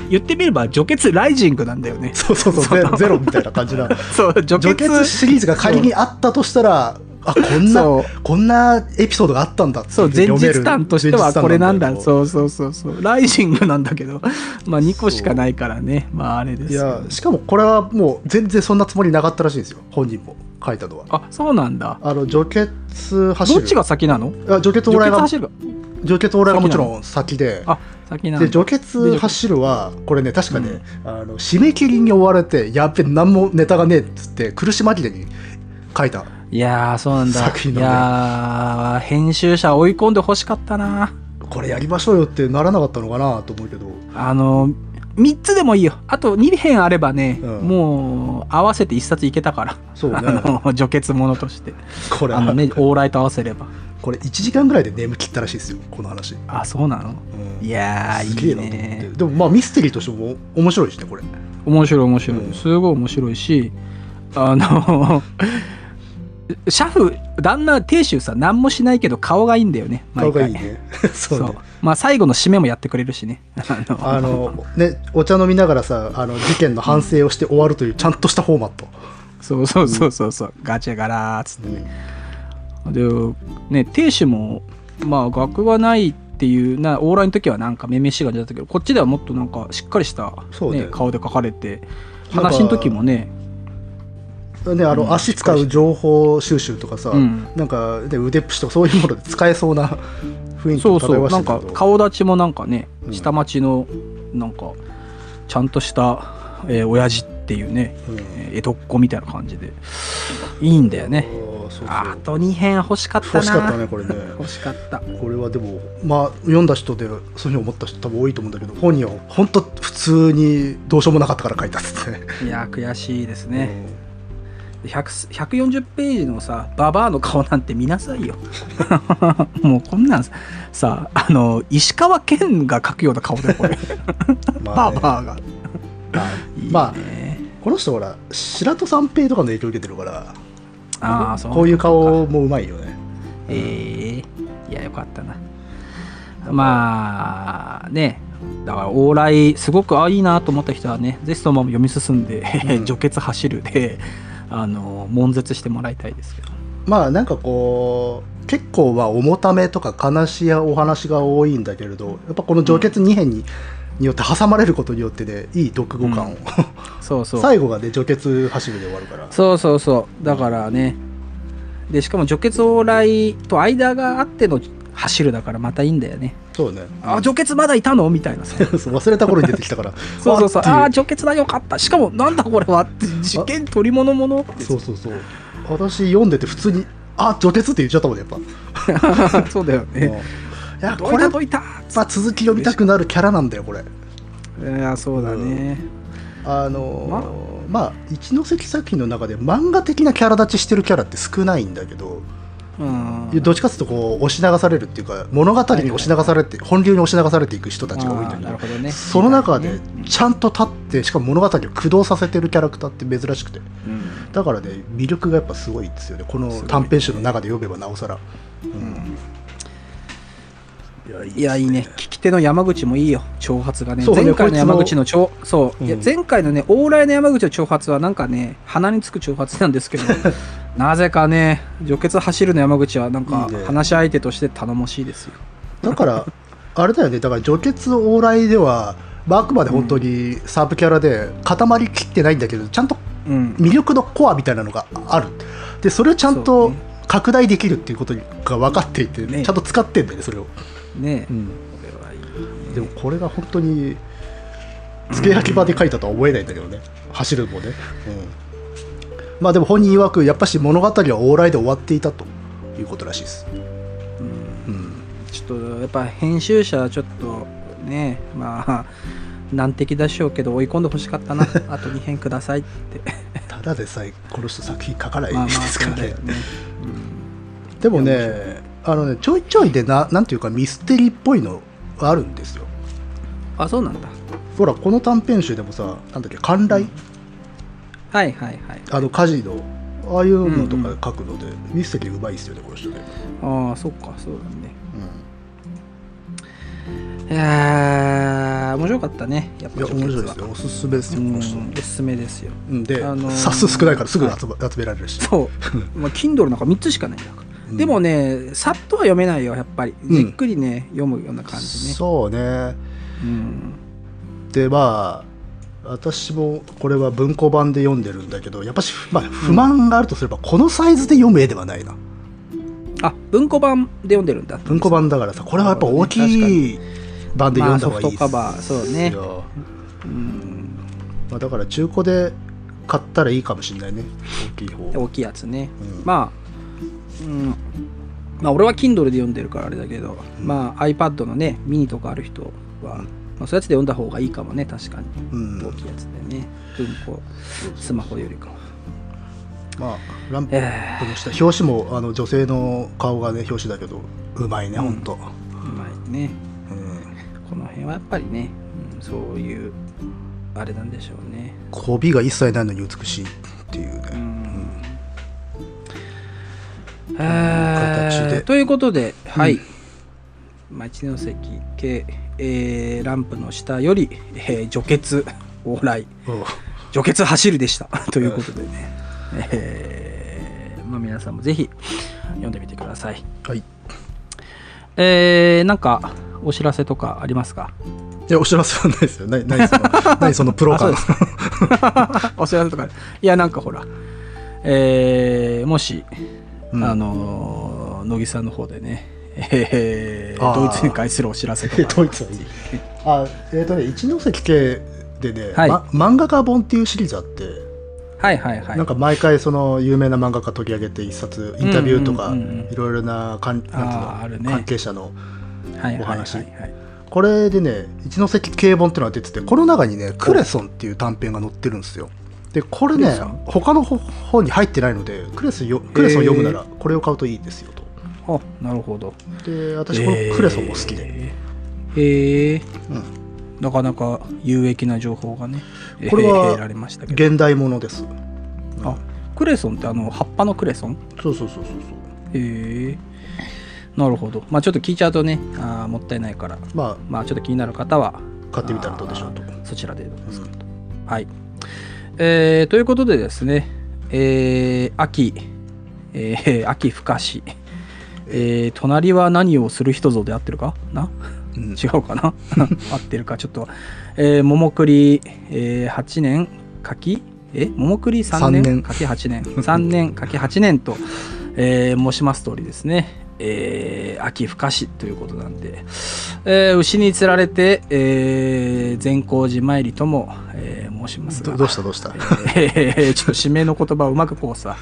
言ってみれば除血ライジングなんだよね。そうそうそう ゼゼロみたいな感じな そう除除血血シリーズが仮にあったとしたらあこんなこんなエピソードがあったんだってそう前日談としてはこれなんだうそうそうそうそう。ライジングなんだけど。まあ2個しかないからね。まああれですいけどやしかもこれはもう全然そんなつもりなかったらしいんですよ。本人も書いたのは。あそうなんだ。あの除血走る。どっちが先なの？あ除血往除来が除血往来がもちろん先で。あ先なで除血走るはこれね確かね、あの締め切りに追われてやっべ何もネタがねえっつって苦し紛れに書いた。いやーそうなんだ。作品なんだいやー編集者追い込んでほしかったな。これやりましょうよってならなかったのかなと思うけど。あの3つでもいいよ。あと2編あればね、うん。もう合わせて1冊いけたから。そうね。あの除血ものとして。これあのね往来と合わせればこれ1時間ぐらいで眠切ったらしいですよこの話、あそうなの？うん。いやーいいすげえなと思って。ね。でもまあミステリーとしても面白いしねこれ。面白い面白い、うん。すごい面白いしあの シャフ旦那亭主さ何もしないけど顔がいいんだよね顔がいいね。そうね。まあ最後の締めもやってくれるしね。あの。ねお茶飲みながらさあの事件の反省をして終わるというちゃんとしたフォーマット、そうそうそうそうそう。ガチャガラーっつってね、でね亭主もまあ学がないっていうな往来の時はなんかめめしい感じだったけどこっちではもっとなんかしっかりした、そうね。ね、顔で描かれて話の時もねね、あの、うん足使う情報収集とかさ、うん。なんか、ね、腕っぷしとかそういうもので使えそうな 雰囲気そうそうなんか顔立ちもなんかねうん。下町のなんかちゃんとした、えー親父っていうね、うん。えー江戸っ子みたいな感じでいいんだよねそうそう。あと2編欲しかったな。欲しかったねこれね。欲しかった。これはでもまあ読んだ人でそういうふうに思った人多分多いと思うんだけど本人は本当普通にどうしようもなかったから書いたっつってねいや悔しいですね、100 140ページのさババアの顔なんて見なさいよ。もうこんなんさあの石川県が描くような顔だよこれ。ババアが。いいね。まあこの人ほら白戸三平とかの影響を受けてるからああそうこういう顔もうまいよね。ええいやよかったな。まあね。だから往来すごくあいいなと思った人はねぜひそのまま読み進んで、うん。除血走るであの悶絶してもらいたいですけど。まあなんかこう結構は重ためとか悲しいお話が多いんだけれどやっぱこの除血2編に,、によって挟まれることによってねいい読後感を、そうそう。最後がね除血走るで終わるから。そうそうそう。だからね。でしかも除血往来と間があっての走るだからまたいいんだよね。そうね。あ除血まだいたのみたいなさ。そう忘れた頃に出てきたから。そうそうそう。ああ除血だよかった。しかもなんだこれはって。事件取り物ものそうそうそう。私読んでて普通にあ除血って言っちゃったもんねやっぱ。そうだよねやこれどいた続き読みたくなるキャラなんだよこれ。いやそうだね、あのーまあ一ノ関作品の中で漫画的なキャラ立ちしてるキャラって少ないんだけどうん。どっちかっていうとこう押し流されるっていうか物語に押し流されて本流に押し流されていく人たちが多いんだけどどね。その中でうんちゃんと立ってしかも物語を駆動させてるキャラクターって珍しくて。うん。だからね魅力がやっぱすごいですよね。この短編集の中で読めばなおさら、いやいいやいいね。聞き手の山口もいいよ。挑発がね。ね前回の山口の挑そう、いやうん前回のね往来の山口の挑発はなんかね鼻につく挑発なんですけど なぜかね除血走るの山口はなんかいいね。話し相手として頼もしいですよ。だから あれだよね。だから除血往来では、まあ、あくまで本当にサーブキャラで固まりきってないんだけどちゃんとうん。魅力のコアみたいなのがある。でそれをちゃんとね。拡大できるっていうことが分かっていて、ね。ちゃんと使ってんだよねそれを、ね。うん。これはいいでもこれが本当に付け焼き場で書いたとは思えないんだけどね。走るもね、うん、まあでも本人曰くやっぱし物語は往来で終わっていたということらしいです、うん、ちょっとやっぱ編集者はちょっとねまあ難敵でしょうけど追い込んでほしかったな。あと2編くださいって。ただでさえこの人作品書かないまあまあですからね。そうだよね、でもねあのねちょいちょいでななんていうかミステリーっぽいのあるんですよ。あそうなんだ。ほらこの短編集でもさなんだっけ観来、はいはいはい。あの火事のああいうのとか書くので、ミステリーうまいですよねこの人ね、ああそっかそうだね。うん。いや面白かったねやっいやぱ面白いですよ。おすすめですよこの人。うんおすすめですよ。うん。で、あのー冊数少ないからすぐ集,、集められるし。そう、まあ、Kindle なんか3つしかないんだから、うんでもねさっとは読めないよやっぱり。うん。じっくりね、読むような感じね。そうね。うん。でまあ私もこれは文庫版で読んでるんだけどやっぱし、まあ、不満があるとすれば、このサイズで読む絵ではないな。あ文庫版で読んでるんだ。文庫版だからさこれはやっぱ大きい版で読んだ方がいいですまあソフトカバーそうね。ようん。まあ、だから中古で買ったらいいかもしれないね。大きい方。大きいやつね、うん。まあうん。まあ俺は Kindle で読んでるからあれだけど、うん。まあ iPad のねミニとかある人は、まあ、そういうやつで読んだ方がいいかもね確かに。うん。大きいやつでね。文庫スマホよりかは。まあランプえの下表紙もあの女性の顔がね表紙だけどうまいねうん。と、うまいね。うん、この辺はやっぱりね、うんそういうあれなんでしょうね。こびが一切ないのに美しいっていうね、うん形えでー。ということで、はい、まあ、一ノ関系、えーランプの下より、えー除血往来。うん。除血走るでした。ということでね、えーまあ、皆さんもぜひ読んでみてください。はい。えーなんかお知らせとかありますか？いやお知らせはないですよ。何何その 何そのプロ感 お知らせとか。いやなんかほらえーもし、うん。あのー乃木さんの方でね、えードイツに関するお知らせとか。ドイツはいい。あえっ、とね一ノ関系でね、はい。ま漫画家本っていうシリーズあって、はいはいはい。なんか毎回その有名な漫画家取り上げて一冊インタビューとかいろいろな関係者のはいはいはいお話。はいこれでね一ノ関系本っていうのが出ててこの中にねクレソンっていう短編が載ってるんですよでこれね他の本に入ってないのでクレソンよクレソン読むならこれを買うといいですよと。あなるほど。で私このクレソンも好きで、へえうん。なかなか有益な情報がねこれは現代ものです。あクレソンってあの葉っぱのクレソン？そうそうそうそうへえなるほど。まあちょっと聞いちゃうとねあーもったいないから。そうままあちょっと気になる方はあ買ってみたらどうでしょうと。あーそちらでどうですかと、はい、えーということでですね、えー秋、えー 秋深し、えー隣は何をする人ぞで合ってるか？な？うん。違うかな？合ってるか？ちょっと、えー桃栗、えー8年柿？え？桃栗3年？三年。柿8年。3年柿8年と、えー申します通りですね、えー秋深しということなんで、えー牛に釣られて、えー善光寺参りとも、えー申しますが。どどうしたどうした、えーちょっと締めの言葉をうまくこうさ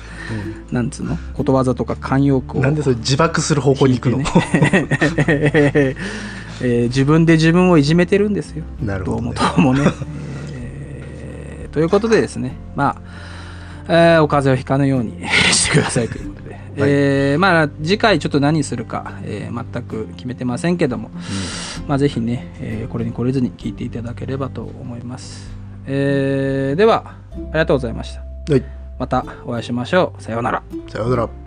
なんつうの？ことわざとか慣用句を。なんでそれ自爆する方向に行くの、ね。えー自分で自分をいじめてるんですよ。なるほど、ねどうも、どうもね。えーということでですね、まあ、えーお風邪をひかぬように してくださいということで、えーまあ、次回ちょっと何するか、えー全く決めてませんけども、まあ、ぜひね、えーこれに懲りずに聞いていただければと思います。えーでは、ありがとうございました。はいまたお会いしましょう。さようなら。さようなら